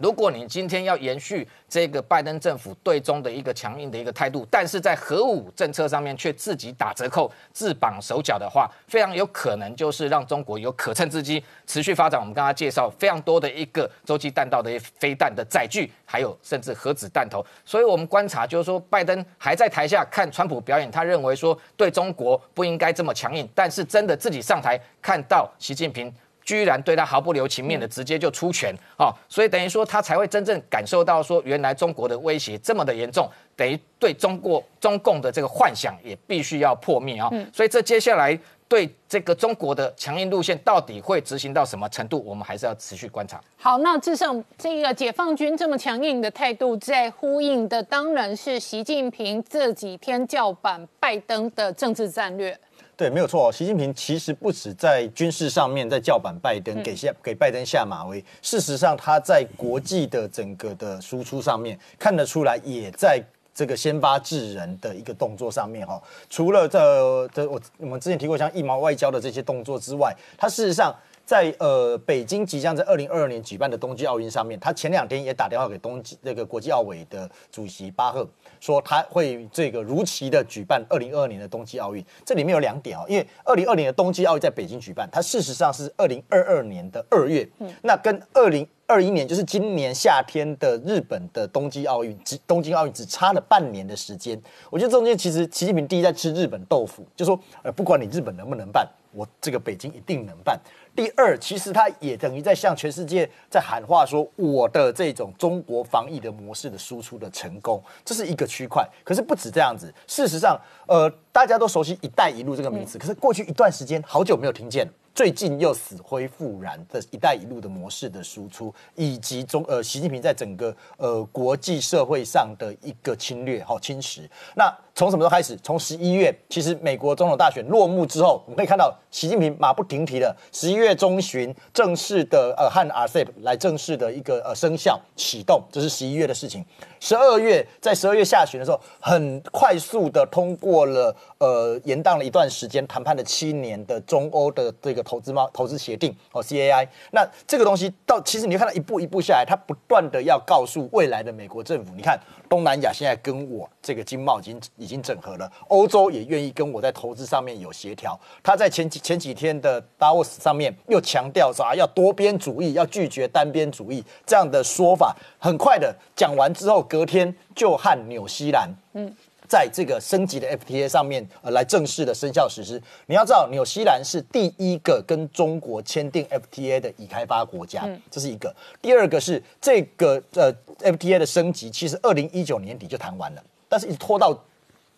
如果你今天要延续这个拜登政府对中的一个强硬的一个态度，但是在核武政策上面却自己打折扣、自绑手脚的话，非常有可能就是让中国有可乘之机，持续发展。我们刚刚介绍非常多的一个洲际弹道的飞弹的载具，还有甚至核子弹头。所以我们观察就是说，拜登还在台下看川普表演，他认为说对中国不应该这么强硬，但是真的自己上台看到习近平。居然对他毫不留情面的直接就出拳啊！所以等于说他才会真正感受到说，原来中国的威胁这么的严重，等于对中国中共的这个幻想也必须要破灭啊！所以这接下来对这个中国的强硬路线到底会执行到什么程度，我们还是要持续观察。好，那至少这个解放军这么强硬的态度，在呼应的当然是习近平这几天叫板拜登的政治战略。对，没有错。习近平其实不止在军事上面在叫板拜登，给下给拜登下马威。事实上，他在国际的整个的输出上面看得出来，也在这个先发制人的一个动作上面哈。除了这这我我们之前提过像一毛外交的这些动作之外，他事实上。在呃北京即将在二零二二年举办的冬季奥运上面，他前两天也打电话给冬季那个国际奥委的主席巴赫，说他会这个如期的举办二零二二年的冬季奥运。这里面有两点哦，因为二零二零的冬季奥运在北京举办，它事实上是二零二二年的二月，那跟二零二一年就是今年夏天的日本的东京奥运，只东京奥运只差了半年的时间。我觉得中间其实习近平第一在吃日本豆腐，就说呃不管你日本能不能办，我这个北京一定能办。第二，其实他也等于在向全世界在喊话，说我的这种中国防疫的模式的输出的成功，这是一个区块。可是不止这样子，事实上，呃，大家都熟悉“一带一路”这个名词，可是过去一段时间好久没有听见最近又死灰复燃的一带一路的模式的输出，以及中呃习近平在整个呃国际社会上的一个侵略哈侵蚀。那从什么时候开始？从十一月，其实美国总统大选落幕之后，我们可以看到习近平马不停蹄的十一月中旬正式的呃和 RCEP 来正式的一个呃生效启动，这是十一月的事情。十二月在十二月下旬的时候，很快速的通过了呃延宕了一段时间谈判了七年的中欧的这个投资贸投资协定哦 CAI。那这个东西到其实你看到一步一步下来，它不断的要告诉未来的美国政府，你看东南亚现在跟我这个经贸已经已经整合了，欧洲也愿意跟我在投资上面有协调。他在前几前几天的 Davos 上面又强调啥要多边主义，要拒绝单边主义这样的说法，很快的讲完之后，隔天就和纽西兰嗯。在这个升级的 FTA 上面，呃，来正式的生效实施。你要知道，纽西兰是第一个跟中国签订 FTA 的已开发国家，这是一个。第二个是这个呃 FTA 的升级，其实二零一九年底就谈完了，但是一直拖到。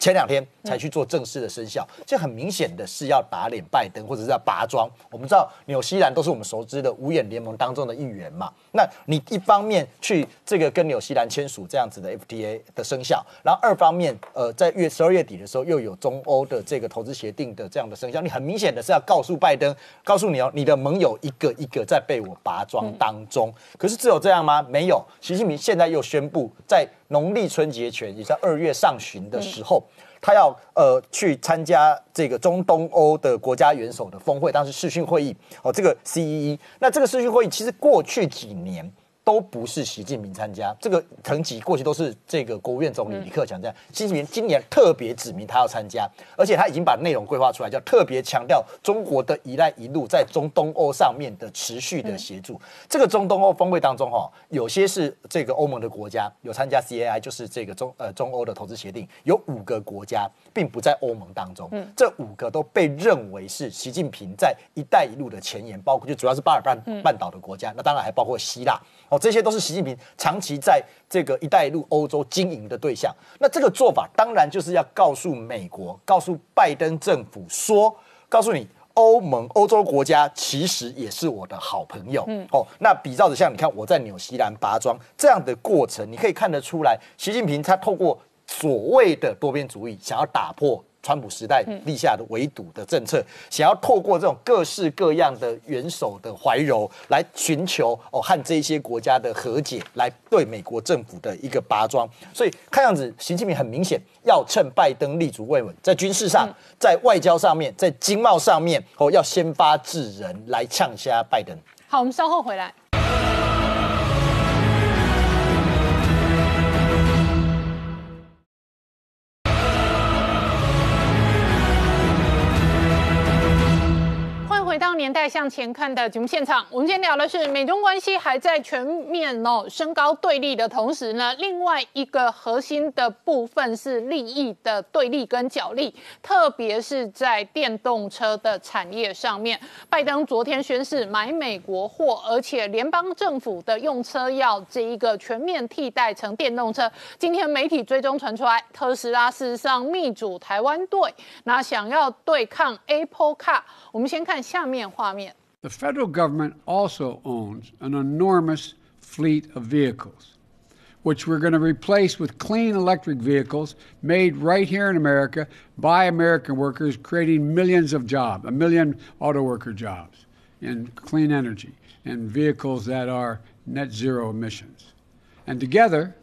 前两天才去做正式的生效，这很明显的是要打脸拜登，或者是要拔庄。我们知道纽西兰都是我们熟知的五眼联盟当中的一员嘛。那你一方面去这个跟纽西兰签署这样子的 FTA 的生效，然后二方面呃在月十二月底的时候又有中欧的这个投资协定的这样的生效，你很明显的是要告诉拜登，告诉你哦，你的盟友一个一个在被我拔庄当中。可是只有这样吗？没有，习近平现在又宣布在。农历春节前，也在二月上旬的时候，他要呃去参加这个中东欧的国家元首的峰会，当时视讯会议哦，这个 C E E，那这个视讯会议其实过去几年。都不是习近平参加，这个层级过去都是这个国务院总理李克强这样。习近平今年特别指明他要参加，而且他已经把内容规划出来，叫特别强调中国的一带一路在中东欧上面的持续的协助。这个中东欧峰会当中，哈，有些是这个欧盟的国家有参加 CAI，就是这个中呃中欧的投资协定，有五个国家并不在欧盟当中，这五个都被认为是习近平在一带一路的前沿，包括就主要是巴尔半半岛的国家，那当然还包括希腊。哦，这些都是习近平长期在这个“一带一路”欧洲经营的对象。那这个做法当然就是要告诉美国，告诉拜登政府说，告诉你，欧盟、欧洲国家其实也是我的好朋友。嗯，哦，那比照着像你看我在纽西兰拔庄这样的过程，你可以看得出来，习近平他透过所谓的多边主义，想要打破。川普时代立下的围堵的政策，想要透过这种各式各样的元首的怀柔，来寻求哦和这些国家的和解，来对美国政府的一个拔庄。所以看样子，习近平很明显要趁拜登立足未稳，在军事上、在外交上面、在经贸上面哦，要先发制人来呛下拜登。好，我们稍后回来。代向前看的节目现场，我们今天聊的是美中关系还在全面哦升高对立的同时呢，另外一个核心的部分是利益的对立跟角力，特别是在电动车的产业上面。拜登昨天宣誓买美国货，而且联邦政府的用车要这一个全面替代成电动车。今天媒体追踪传出来，特斯拉事实上密组台湾队，那想要对抗 Apple Car。我们先看下面。The federal government also owns an enormous fleet of vehicles, which we're going to replace with clean electric vehicles made right here in America by American workers, creating millions of jobs, a million auto worker jobs in clean energy and vehicles that are net zero emissions. And together,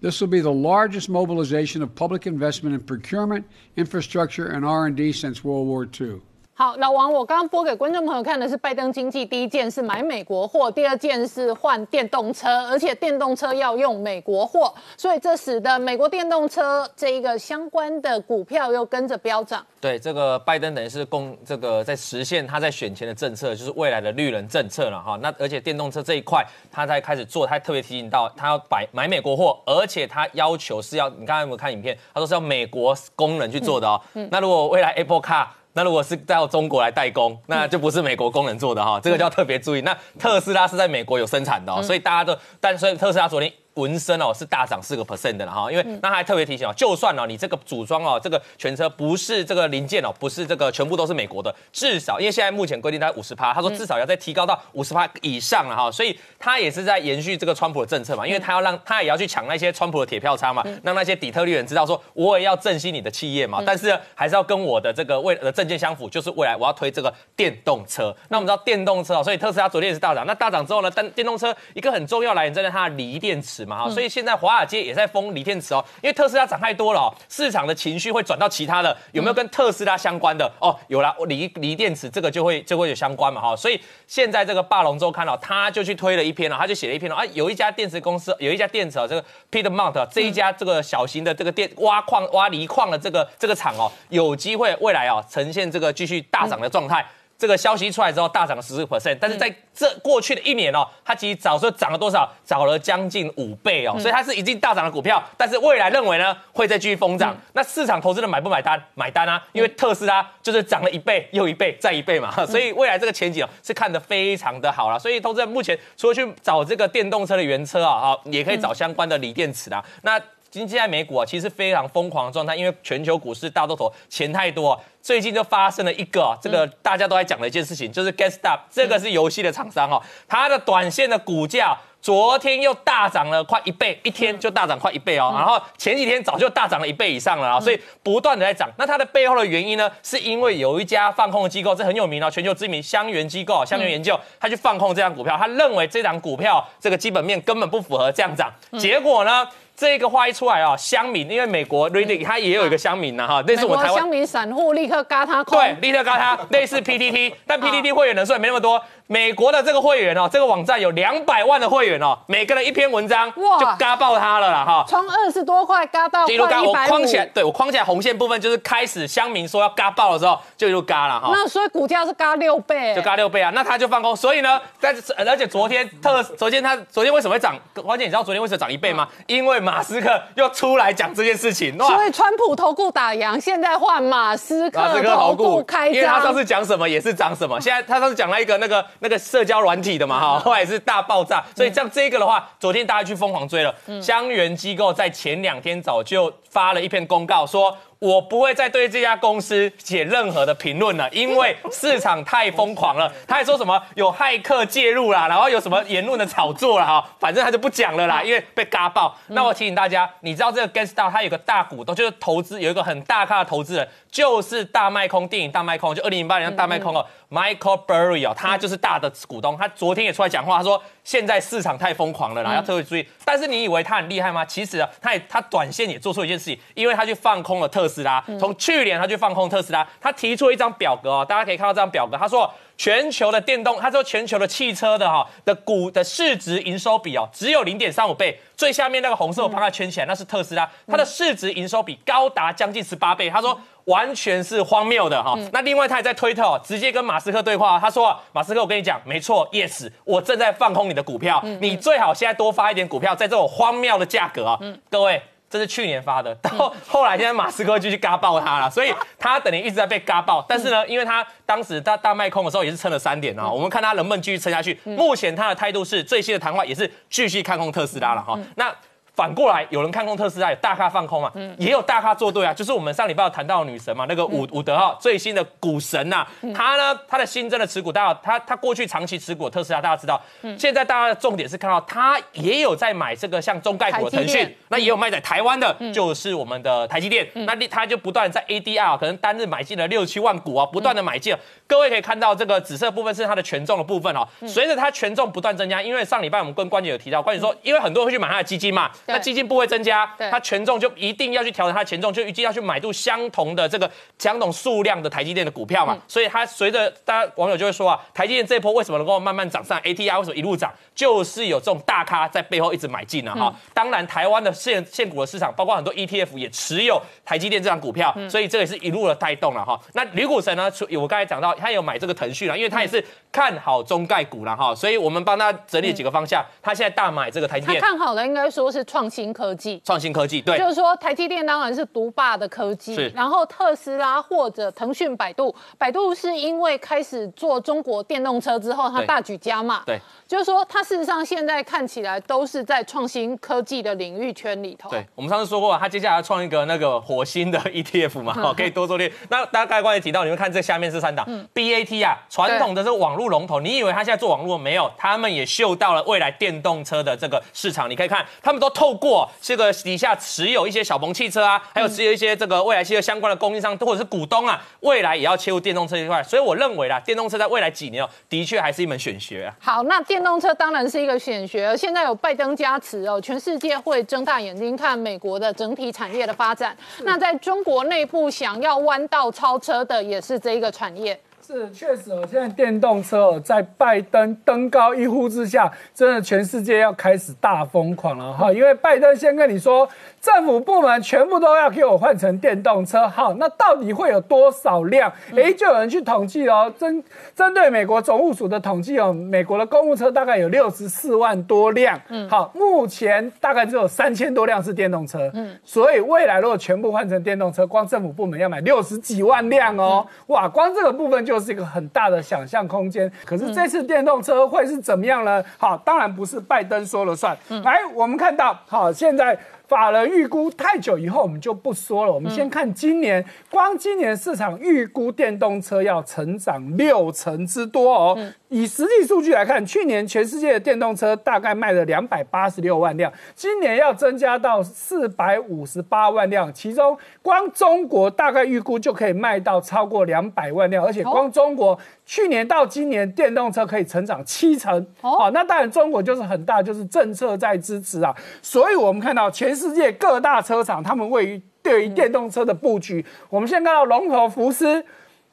this will be the largest mobilization of public investment in procurement, infrastructure, and R&D since World War II. 好，老王，我刚刚播给观众朋友看的是拜登经济第一件是买美国货，第二件是换电动车，而且电动车要用美国货，所以这使得美国电动车这一个相关的股票又跟着飙涨。对，这个拜登等于是供这个在实现他在选前的政策，就是未来的绿人政策了哈。那而且电动车这一块，他在开始做，他特别提醒到他要买买美国货，而且他要求是要你刚才有没有看影片？他说是要美国工人去做的哦。那如果未来 Apple Car 那如果是到中国来代工，那就不是美国工人做的哈，这个就要特别注意。那特斯拉是在美国有生产的，所以大家都，但所以特斯拉昨天纹身哦是大涨四个 percent 的了哈，因为那还特别提醒哦，就算哦你这个组装哦这个全车不是这个零件哦，不是这个全部都是美国的，至少因为现在目前规定它五十趴，他说至少要再提高到五十趴以上了哈，所以他也是在延续这个川普的政策嘛，因为他要让他也要去抢那些川普的铁票仓嘛，让那些底特律人知道说我也要振兴你的企业嘛，但是还是要跟我的这个未的证件相符，就是未来我要推这个电动车。那我们知道电动车哦，所以特斯拉昨天也是大涨，那大涨之后呢，但电动车一个很重要来源在于它的锂电池嘛哈，所以现在华尔街也在封锂电池哦，因为特斯拉涨太多了哦，市场的情绪会转到其他的，有没有跟特斯拉相关的哦？有啦，锂锂电池这个就会就会有相关嘛哈，所以现在这个霸龙周刊哦，他就去推了一篇了，他就写了一篇了啊，有一家电池公司有一家电池哦，这个 Piedmont 啊这一家这个小型的这个电挖矿挖锂矿的这个这个厂哦，有机会未来哦呈现这个继续大涨的状态。这个消息出来之后，大涨了十四 percent，但是在这过去的一年哦，它其实早说涨了多少？涨了将近五倍哦，所以它是已经大涨的股票，但是未来认为呢会再继续疯涨。那市场投资人买不买单？买单啊，因为特斯拉就是涨了一倍又一倍再一倍嘛，所以未来这个前景哦是看得非常的好了。所以投资人目前除了去找这个电动车的原车啊，哈，也可以找相关的锂电池啊。那今天在美股啊，其实非常疯狂的状态，因为全球股市大多头钱太多，最近就发生了一个这个大家都在讲的一件事情，就是 GameStop 这个是游戏的厂商哦，它的短线的股价昨天又大涨了快一倍，一天就大涨快一倍哦，然后前几天早就大涨了一倍以上了啊，所以不断的在涨。那它的背后的原因呢，是因为有一家放空的机构，这很有名哦，全球知名香源机构香源研究，他去放空这张股票，他认为这张股票这个基本面根本不符合这样涨，结果呢？这个话一出来啊，乡民因为美国 Reddit 它也有一个乡民呐哈，类似我台湾乡民散户立刻嘎他空，对，立刻嘎他，类似 PTT，但 PTT 会员人数也没那么多。美国的这个会员哦，这个网站有两百万的会员哦，每个人一篇文章就嘎爆他了啦哈，从二十多块嘎到一路嘎，我框起来，对我框起来红线部分就是开始乡民说要嘎爆的时候就一路嘎了哈。那所以股价是嘎六倍，就嘎六倍啊，那他就放空，所以呢，但是而且昨天特昨天他昨天为什么会涨？关键你知道昨天为什么涨一倍吗？因为马斯克又出来讲这件事情，所以川普投顾打烊，现在换马斯克投顾开张，因为他上次讲什么也是涨什么，现在他上次讲了一个那个那个社交软。体的嘛哈，后来是大爆炸，所以像这个的话，昨天大家去疯狂追了。香源机构在前两天早就发了一篇公告说。我不会再对这家公司写任何的评论了，因为市场太疯狂了。他还说什么有骇客介入啦，然后有什么言论的炒作了哈，反正他就不讲了啦，因为被嘎爆。那我提醒大家，你知道这个 GameStop 它有个大股东，就是投资有一个很大咖的投资人，就是大卖空电影大卖空，就二零零八年大卖空哦，Michael Burry 哦，他就是大的股东。他昨天也出来讲话，他说现在市场太疯狂了啦，要特别注意。但是你以为他很厉害吗？其实啊，他也他短线也做出一件事情，因为他去放空了特。特斯拉从去年他就放空特斯拉，他提出一张表格哦，大家可以看到这张表格，他说全球的电动，他说全球的汽车的哈的股的市值营收比哦只有零点三五倍，最下面那个红色我帮他圈起来，那是特斯拉，它的市值营收比高达将近十八倍，他说完全是荒谬的哈。那另外他也在推特哦，直接跟马斯克对话，他说马斯克我跟你讲，没错，yes，我正在放空你的股票，你最好现在多发一点股票，在这种荒谬的价格啊，各位。这是去年发的，到后来现在马斯克就去嘎爆他了，所以他等于一直在被嘎爆。但是呢，因为他当时在大卖空的时候也是撑了三点啊，我们看他能不能继续撑下去。目前他的态度是最新的谈话也是继续看空特斯拉了哈。那。反过来，有人看空特斯拉，有大咖放空嘛？嗯，也有大咖做对啊。就是我们上礼拜谈到女神嘛，那个伍伍德浩最新的股神呐，他呢，他的新增的持股，大家他他过去长期持股特斯拉，大家知道。嗯。现在大家的重点是看到他也有在买这个像中概股的腾讯，那也有卖在台湾的，就是我们的台积电。那他就不断在 ADR 可能单日买进了六七万股啊，不断的买进。各位可以看到这个紫色部分是它的权重的部分哦。随着它权重不断增加，因为上礼拜我们跟关姐有提到，关姐说，因为很多人会去买它的基金嘛。那基金不会增加，它权重就一定要去调整它的权重，就预计要去买入相同的这个相同数量的台积电的股票嘛。所以它随着大家网友就会说啊，台积电这一波为什么能够慢慢涨上？ATR 为什么一路涨？就是有这种大咖在背后一直买进了哈。当然，台湾的现现股的市场，包括很多 ETF 也持有台积电这张股票，所以这也是一路的带动了哈。那吕股神呢？我刚才讲到，他有买这个腾讯了，因为他也是看好中概股了哈。所以我们帮他整理几个方向，他现在大买这个台积电。他看好的应该说是创新科技。创新科技对就是说，台积电当然是独霸的科技是，然后特斯拉或者腾讯、百度，百度是因为开始做中国电动车之后，它大举加码。对，就是说，它事实上现在看起来都是在创新科技的领域圈里头。对，我们上次说过，他接下来要创一个那个火星的 ETF 嘛，哦，可以多做点。那大家刚才提到，你们看这下面这三档、BAT 啊，传统的是网络龙头，你以为他现在做网络没有？他们也嗅到了未来电动车的这个市场。你可以看，他们都透过这个底下持有一些小鹏汽车啊，还有持有一些这个未来汽车相关的供应商或者是股东啊，未来也要切入电动车这一块。所以我认为啦，电动车在未来几年哦，的确还是一门选学啊。好，那电动车当然是一个选学，现在有拜登加持哦，全世界会睁大眼睛看美国的整体产业的发展。那在中国内部想要弯道超车的也是这一个产业。是，确实哦，现在电动车哦，在拜登登高一呼之下，真的全世界要开始大疯狂了哈。因为拜登先跟你说，政府部门全部都要给我换成电动车，好，那到底会有多少辆？哎，就有人去统计哦，针针对美国总务署的统计哦，美国的公务车大概有六十四万多辆，嗯，好，目前大概只有三千多辆是电动车，嗯，所以未来如果全部换成电动车，光政府部门要买六十几万辆哦，哇，光这个部分就。是一个很大的想象空间。可是这次电动车会是怎么样呢？好，当然不是拜登说了算。来，我们看到，好，现在法人预估太久以后，我们就不说了。我们先看今年，光今年市场预估电动车要成长六成之多哦。以实际数据来看，去年全世界的电动车大概卖了两百八十六万辆，今年要增加到四百五十八万辆，其中光中国大概预估就可以卖到超过两百万辆，而且光中国去年到今年电动车可以成长七成。哦，那当然中国就是很大，就是政策在支持啊，所以我们看到全世界各大车厂他们位于对于电动车的布局，我们先看到龙头福斯。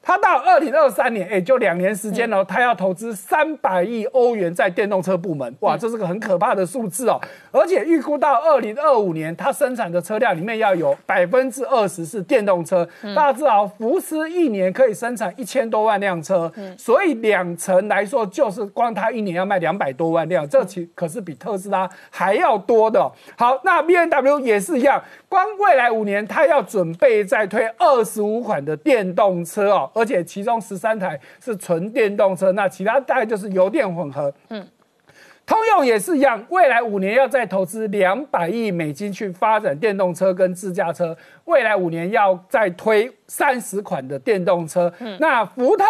他到二零二三年，哎，就两年时间哦，他要投资三百亿欧元在电动车部门，哇，这是个很可怕的数字哦。而且预估到二零二五年，它生产的车辆里面要有百分之二十是电动车。大家知道，福斯一年可以生产一千多万辆车，所以两成来说，就是光它一年要卖两百多万辆，这其可是比特斯拉还要多的。好，那 B N W 也是一样，光未来五年，它要准备再推二十五款的电动车哦。而且其中十三台是纯电动车，那其他大概就是油电混合。嗯，通用也是一样，未来五年要再投资两百亿美金去发展电动车跟自驾车，未来五年要再推三十款的电动车。嗯，那福特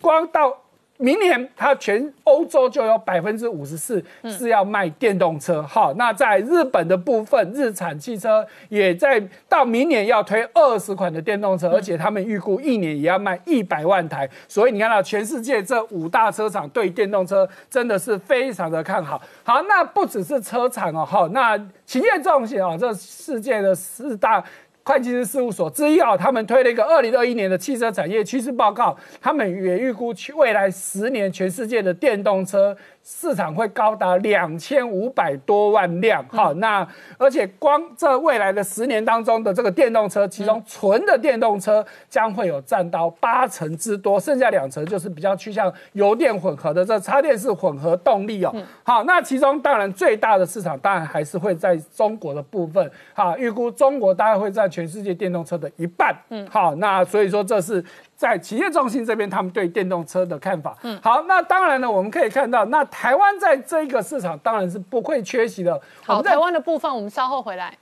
光到。明年它全欧洲就有百分之五十四是要卖电动车，好，那在日本的部分，日产汽车也在到明年要推二十款的电动车，而且他们预估一年也要卖一百万台，所以你看到全世界这五大车厂对电动车真的是非常的看好。好，那不只是车厂哦，好，那企业重险哦，这世界的四大。会计师事务所之一啊，他们推了一个二零二一年的汽车产业趋势报告，他们也预估去未来十年全世界的电动车市场会高达两千五百多万辆。好，那而且光这未来的十年当中的这个电动车，其中纯的电动车将会有占到八成之多，剩下两成就是比较趋向油电混合的这插电式混合动力哦。好，那其中当然最大的市场当然还是会在中国的部分。哈，预估中国大概会在全世界电动车的一半，嗯，好，那所以说这是在企业中心这边他们对电动车的看法，嗯，好，那当然呢，我们可以看到，那台湾在这一个市场当然是不会缺席的。好，台湾的部分我们稍后回来。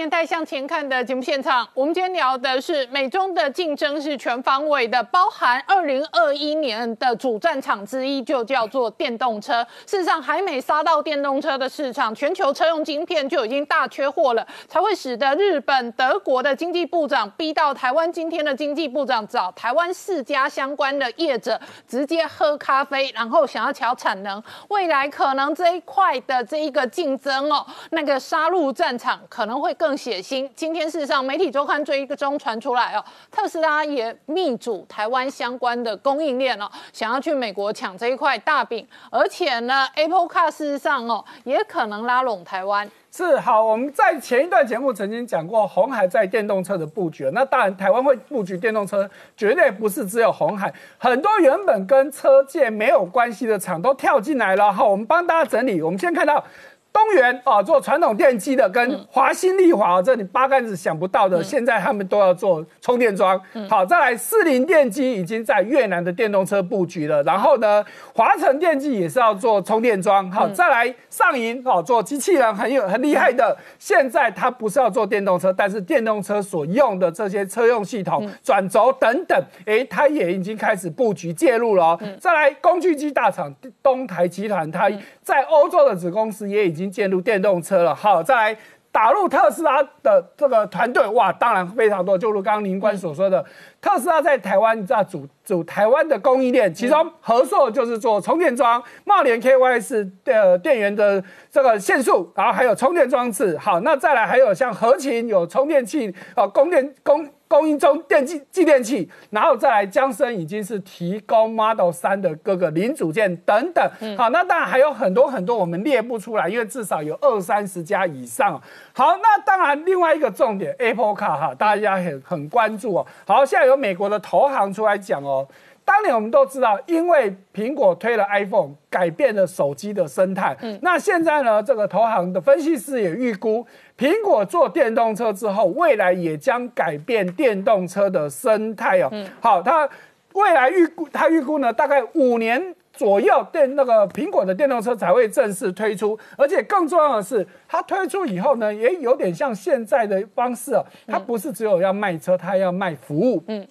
年代向前看的节目现场，我们今天聊的是美中的竞争是全方位的，包含二零二一年的主战场之一就叫做电动车。事实上，还没杀到电动车的市场，全球车用晶片就已经大缺货了，才会使得日本、德国的经济部长逼到台湾今天的经济部长找台湾四家相关的业者直接喝咖啡，然后想要调产能。未来可能这一块的这一个竞争哦，那个杀入战场可能。会更血野心。今天事实上，媒体周刊追踪传出来哦，特斯拉也密组台湾相关的供应链哦，想要去美国抢这一块大饼，而且呢，Apple Car 事实上哦，也可能拉拢台湾。是好，我们在前一段节目曾经讲过红海在电动车的布局。那当然，台湾会布局电动车，绝对不是只有红海，很多原本跟车界没有关系的厂都跳进来了。好，我们帮大家整理。我们先看到。东元啊，做传统电机的，跟华新丽华这你八竿子想不到的，现在他们都要做充电桩。好，再来四菱电机已经在越南的电动车布局了，然后呢，华晨电机也是要做充电桩。好，再来上银哦，做机器人很有很厉害的，现在它不是要做电动车，但是电动车所用的这些车用系统、转轴等等，哎，它也已经开始布局介入了。再来工具机大厂东台集团，它在欧洲的子公司也已经。已经进入电动车了，好，再来打入特斯拉的这个团队，哇，当然非常多。就如刚刚林官所说的，特斯拉在台湾你知道主主台湾的供应链，其中合硕就是做充电桩，茂联 KY 是呃电源的这个线束，然后还有充电装置。好，那再来还有像合勤有充电器啊，供电供。供应中电器、继电器，然后再来江森已经是提供 Model 三的各个零组件等等。好，那当然还有很多很多我们列不出来，因为至少有二三十家以上。好，那当然另外一个重点，Apple Car 哈，大家很很关注哦。好，现在有美国的投行出来讲哦。当年我们都知道，因为苹果推了 iPhone，改变了手机的生态。嗯，那现在呢，这个投行的分析师也预估，苹果做电动车之后，未来也将改变电动车的生态哦。嗯，好，它未来预估，它预估呢，大概五年左右，电那个苹果的电动车才会正式推出。而且更重要的是，它推出以后呢，也有点像现在的方式哦，它不是只有要卖车，它要卖服务。嗯。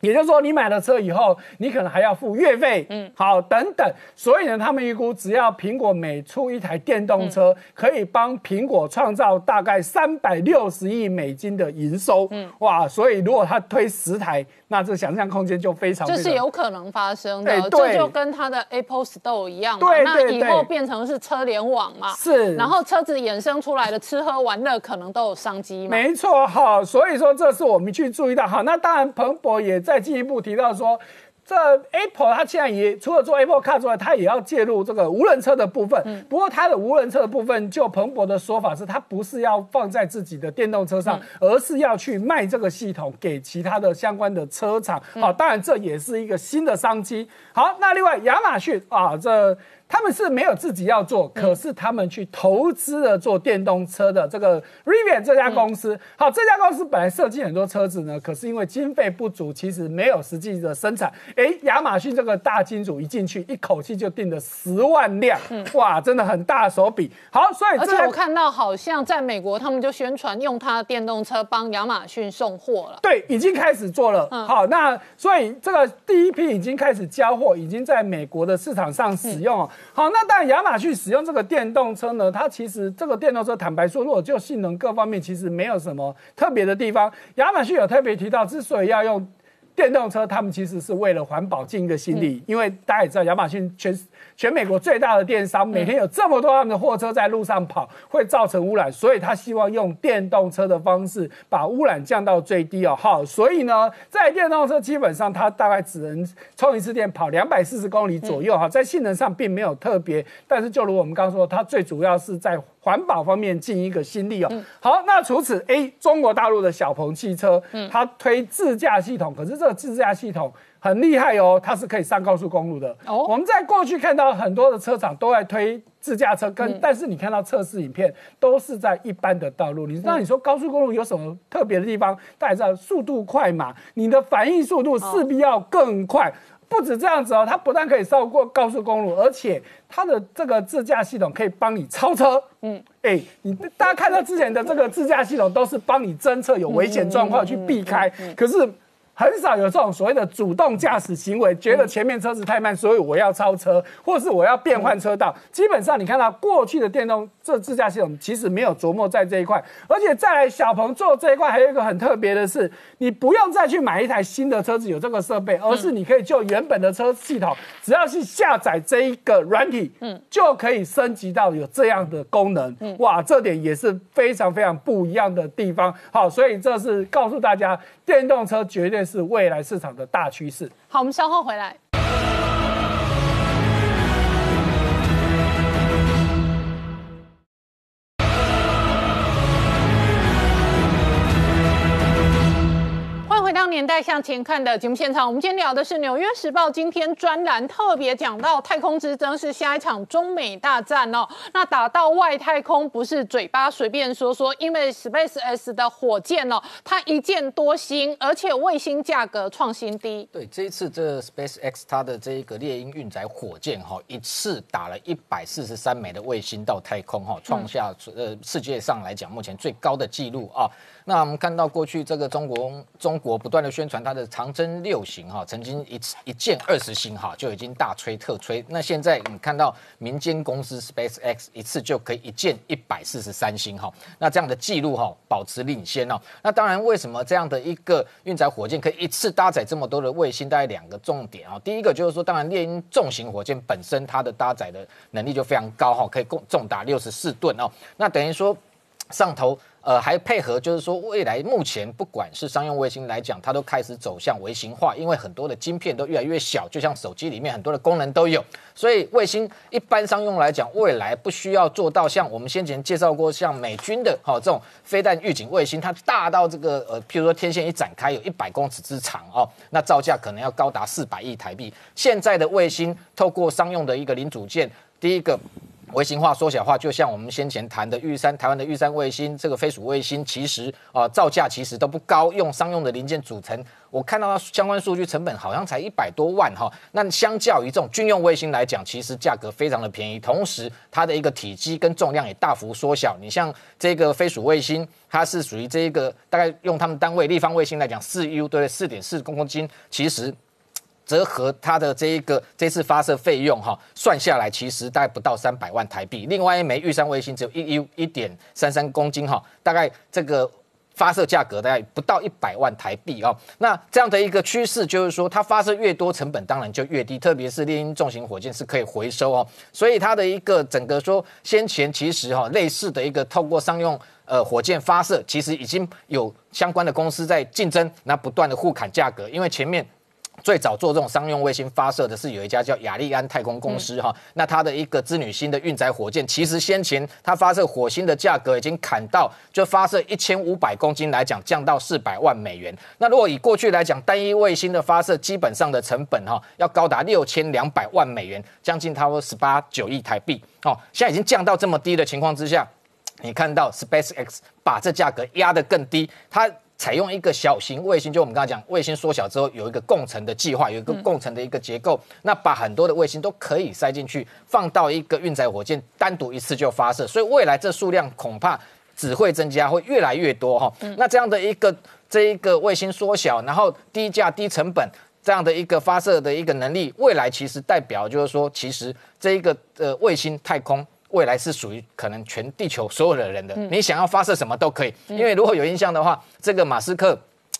也就是说，你买了车以后，你可能还要付月费，嗯，好，等等。所以呢，他们预估，只要苹果每出一台电动车，可以帮苹果创造大概三百六十亿美金的营收，嗯，哇！所以如果他推十台，那这想象空间就非常，这是有可能发生的。这就跟他的 Apple Store 一样，对那以后变成是车联网嘛，是。然后车子衍生出来的吃喝玩乐，可能都有商机嘛。没错，好，所以说这是我们去注意到，好，那当然彭博也。再进一步提到说，这 Apple 它现在也除了做 Apple Car 之外，它也要介入这个无人车的部分。不过它的无人车的部分，就彭博的说法是，它不是要放在自己的电动车上，而是要去卖这个系统给其他的相关的车厂。好，当然这也是一个新的商机。好，那另外亚马逊啊，这。他们是没有自己要做，可是他们去投资了做电动车的这个 Rivian 这家公司。好，这家公司本来设计很多车子呢，可是因为经费不足，其实没有实际的生产。哎，亚马逊这个大金主一进去，一口气就订了十万辆，哇，真的很大手笔。好，所以而且我看到好像在美国，他们就宣传用他的电动车帮亚马逊送货了。对，已经开始做了。好，那所以这个第一批已经开始交货，已经在美国的市场上使用。好，那当然，亚马逊使用这个电动车呢，它其实这个电动车，坦白说，如果就性能各方面，其实没有什么特别的地方。亚马逊有特别提到，之所以要用。电动车，他们其实是为了环保尽一个心力，因为大家也知道，亚马逊全全美国最大的电商，每天有这么多他们的货车在路上跑，会造成污染，所以他希望用电动车的方式把污染降到最低哦。好，所以呢，在电动车基本上它大概只能充一次电跑两百四十公里左右哈，在性能上并没有特别，但是就如我们刚刚说，它最主要是在。环保方面尽一个心力哦。好，那除此，A 中国大陆的小鹏汽车，它推自驾系统，可是这个自驾系统很厉害哦，它是可以上高速公路的。哦，我们在过去看到很多的车厂都在推自驾车，跟但是你看到测试影片都是在一般的道路。你知道你说高速公路有什么特别的地方？大家知道速度快嘛，你的反应速度势必要更快。不止这样子哦，它不但可以绕过高速公路，而且它的这个自驾系统可以帮你超车。嗯，哎，你大家看到之前的这个自驾系统都是帮你侦测有危险状况去避开，可是很少有这种所谓的主动驾驶行为，觉得前面车子太慢，所以我要超车，或是我要变换车道。基本上你看到过去的电动这自驾系统其实没有琢磨在这一块，而且再来小鹏做这一块还有一个很特别的是，你不用再去买一台新的车子有这个设备，而是你可以就原本的车系统，只要是下载这一个软体，嗯，就可以升级到有这样的功能。哇，这点也是非常非常不一样的地方。好，所以这是告诉大家，电动车绝对是未来市场的大趋势。好，我们稍后回来。年代向前看的节目现场。我们今天聊的是《纽约时报》今天专栏特别讲到太空之争是下一场中美大战哦。那打到外太空不是嘴巴随便说说，因为 Space X 的火箭哦，它一箭多星，而且卫星价格创新低。对，这一次这 Space X 它的这一个猎鹰运载火箭哈，一次打了一百四十三枚的卫星到太空哈，创下呃世界上来讲目前最高的纪录啊。那我们看到过去这个中国中国不断的宣传它的长征六型哈，曾经一次一箭二十星哈就已经大吹特吹。那现在你看到民间公司 Space X 一次就可以一箭一百四十三星哈，那这样的记录哈保持领先哦。那当然为什么这样的一个运载火箭可以一次搭载这么多的卫星？大概两个重点啊，第一个就是说，当然猎鹰重型火箭本身它的搭载的能力就非常高哈，可以共重达六十四吨哦。那等于说上头。呃，还配合就是说，未来目前不管是商用卫星来讲，它都开始走向微型化，因为很多的晶片都越来越小，就像手机里面很多的功能都有，所以卫星一般商用来讲，未来不需要做到像我们先前介绍过，像美军的哈这种飞弹预警卫星，它大到这个呃，譬如说天线一展开有一百公尺之长哦，那造价可能要高达四百亿台币。现在的卫星透过商用的一个零组件，第一个。微型化、缩小化，就像我们先前谈的玉山台湾的玉山卫星，这个飞鼠卫星，其实啊造价其实都不高，用商用的零件组成。我看到它相关数据成本好像才一百多万哈。那相较于这种军用卫星来讲，其实价格非常的便宜，同时它的一个体积跟重量也大幅缩小。你像这个飞鼠卫星，它是属于这一个大概用他们单位立方卫星来讲，四 U 对四点四公斤，其实。折合它的这一个这次发射费用哈，算下来其实大概不到三百万台币。另外一枚玉山卫星只有一一一点三三公斤哈，大概这个发射价格大概不到一百万台币哦。那这样的一个趋势就是说，它发射越多，成本当然就越低。特别是猎鹰重型火箭是可以回收哦，所以它的一个整个说先前其实哈类似的一个透过商用呃火箭发射，其实已经有相关的公司在竞争，那不断的互砍价格，因为前面。最早做这种商用卫星发射的是有一家叫亚利安太空公司哈，那它的一个织女星的运载火箭，其实先前它发射火星的价格已经砍到，就发射一千五百公斤来讲，降到四百万美元。那如果以过去来讲，单一卫星的发射基本上的成本哈，要高达六千两百万美元，将近差不多十八九亿台币哦。现在已经降到这么低的情况之下，你看到 Space X 把这价格压得更低，它。采用一个小型卫星，就我们刚才讲，卫星缩小之后有一个共乘的计划，有一个共乘的一个结构，那把很多的卫星都可以塞进去，放到一个运载火箭，单独一次就发射，所以未来这数量恐怕只会增加，会越来越多哈。那这样的一个这一个卫星缩小，然后低价低成本这样的一个发射的一个能力，未来其实代表就是说，其实这一个呃卫星太空。未来是属于可能全地球所有的人的，你想要发射什么都可以。因为如果有印象的话，这个马斯克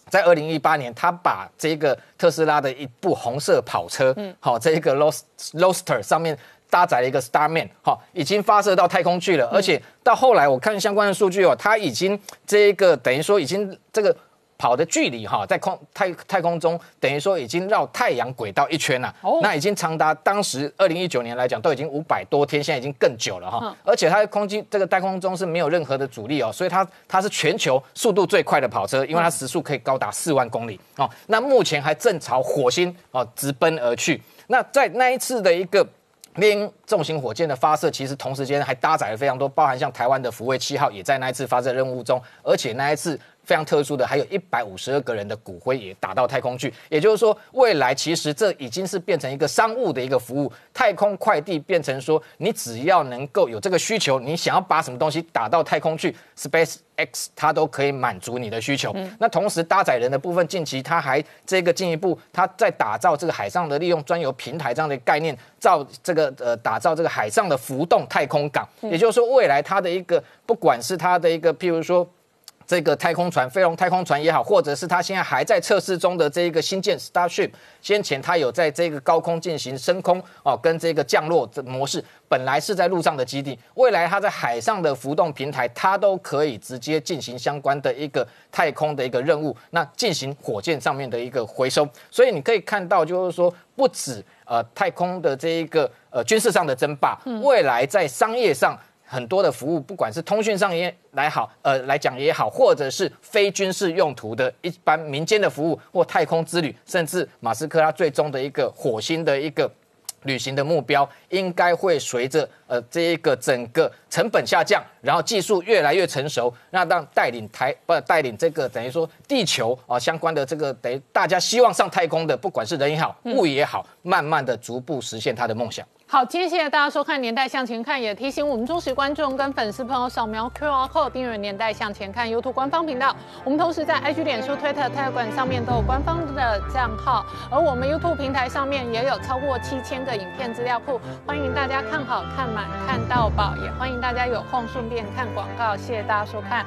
在二零一八年，他把这个特斯拉的一部红色跑车，好，这一个 Roadster 上面搭载了一个 Starman，好，已经发射到太空去了。而且到后来我看相关的数据哦，他已经这一个等于说已经这个。跑的距离哈，在空太太空中等于说已经绕太阳轨道一圈了，那已经长达当时二零一九年来讲都已经五百多天，现在已经更久了哈。而且它在空机这个太空中是没有任何的阻力哦，所以它它是全球速度最快的跑车，因为它时速可以高达四万公里哦。那目前还正朝火星哦直奔而去。那在那一次的一个猎鹰重型火箭的发射，其实同时间还搭载了非常多，包含像台湾的福卫七号也在那一次发射任务中，而且那一次。非常特殊的，还有一百五十二个人的骨灰也打到太空去。也就是说，未来其实这已经是变成一个商务的一个服务，太空快递变成说，你只要能够有这个需求，你想要把什么东西打到太空去，Space X 它都可以满足你的需求。那同时搭载人的部分，近期它还这个进一步，它在打造这个海上的利用专有平台这样的概念，造这个呃打造这个海上的浮动太空港。也就是说，未来它的一个不管是它的一个，譬如说。这个太空船，飞龙太空船也好，或者是它现在还在测试中的这一个新舰 Starship，先前它有在这个高空进行升空哦，跟这个降落的模式，本来是在陆上的基地，未来它在海上的浮动平台，它都可以直接进行相关的一个太空的一个任务，那进行火箭上面的一个回收，所以你可以看到，就是说不止呃太空的这一个呃军事上的争霸，未来在商业上。很多的服务，不管是通讯上也来好，呃来讲也好，或者是非军事用途的一般民间的服务或太空之旅，甚至马斯克他最终的一个火星的一个旅行的目标，应该会随着呃这一个整个成本下降，然后技术越来越成熟，那让带领台不带领这个等于说地球啊相关的这个等于大家希望上太空的，不管是人也好，物也好，慢慢的逐步实现他的梦想。好，今天谢谢大家收看《年代向前看》，也提醒我们忠实观众跟粉丝朋友扫描 QR code 订阅《年代向前看》YouTube 官方频道。我们同时在 IG、脸书、Twitter、Tiger 上面都有官方的账号，而我们 YouTube 平台上面也有超过七千个影片资料库，欢迎大家看好看满看到饱，也欢迎大家有空顺便看广告。谢谢大家收看。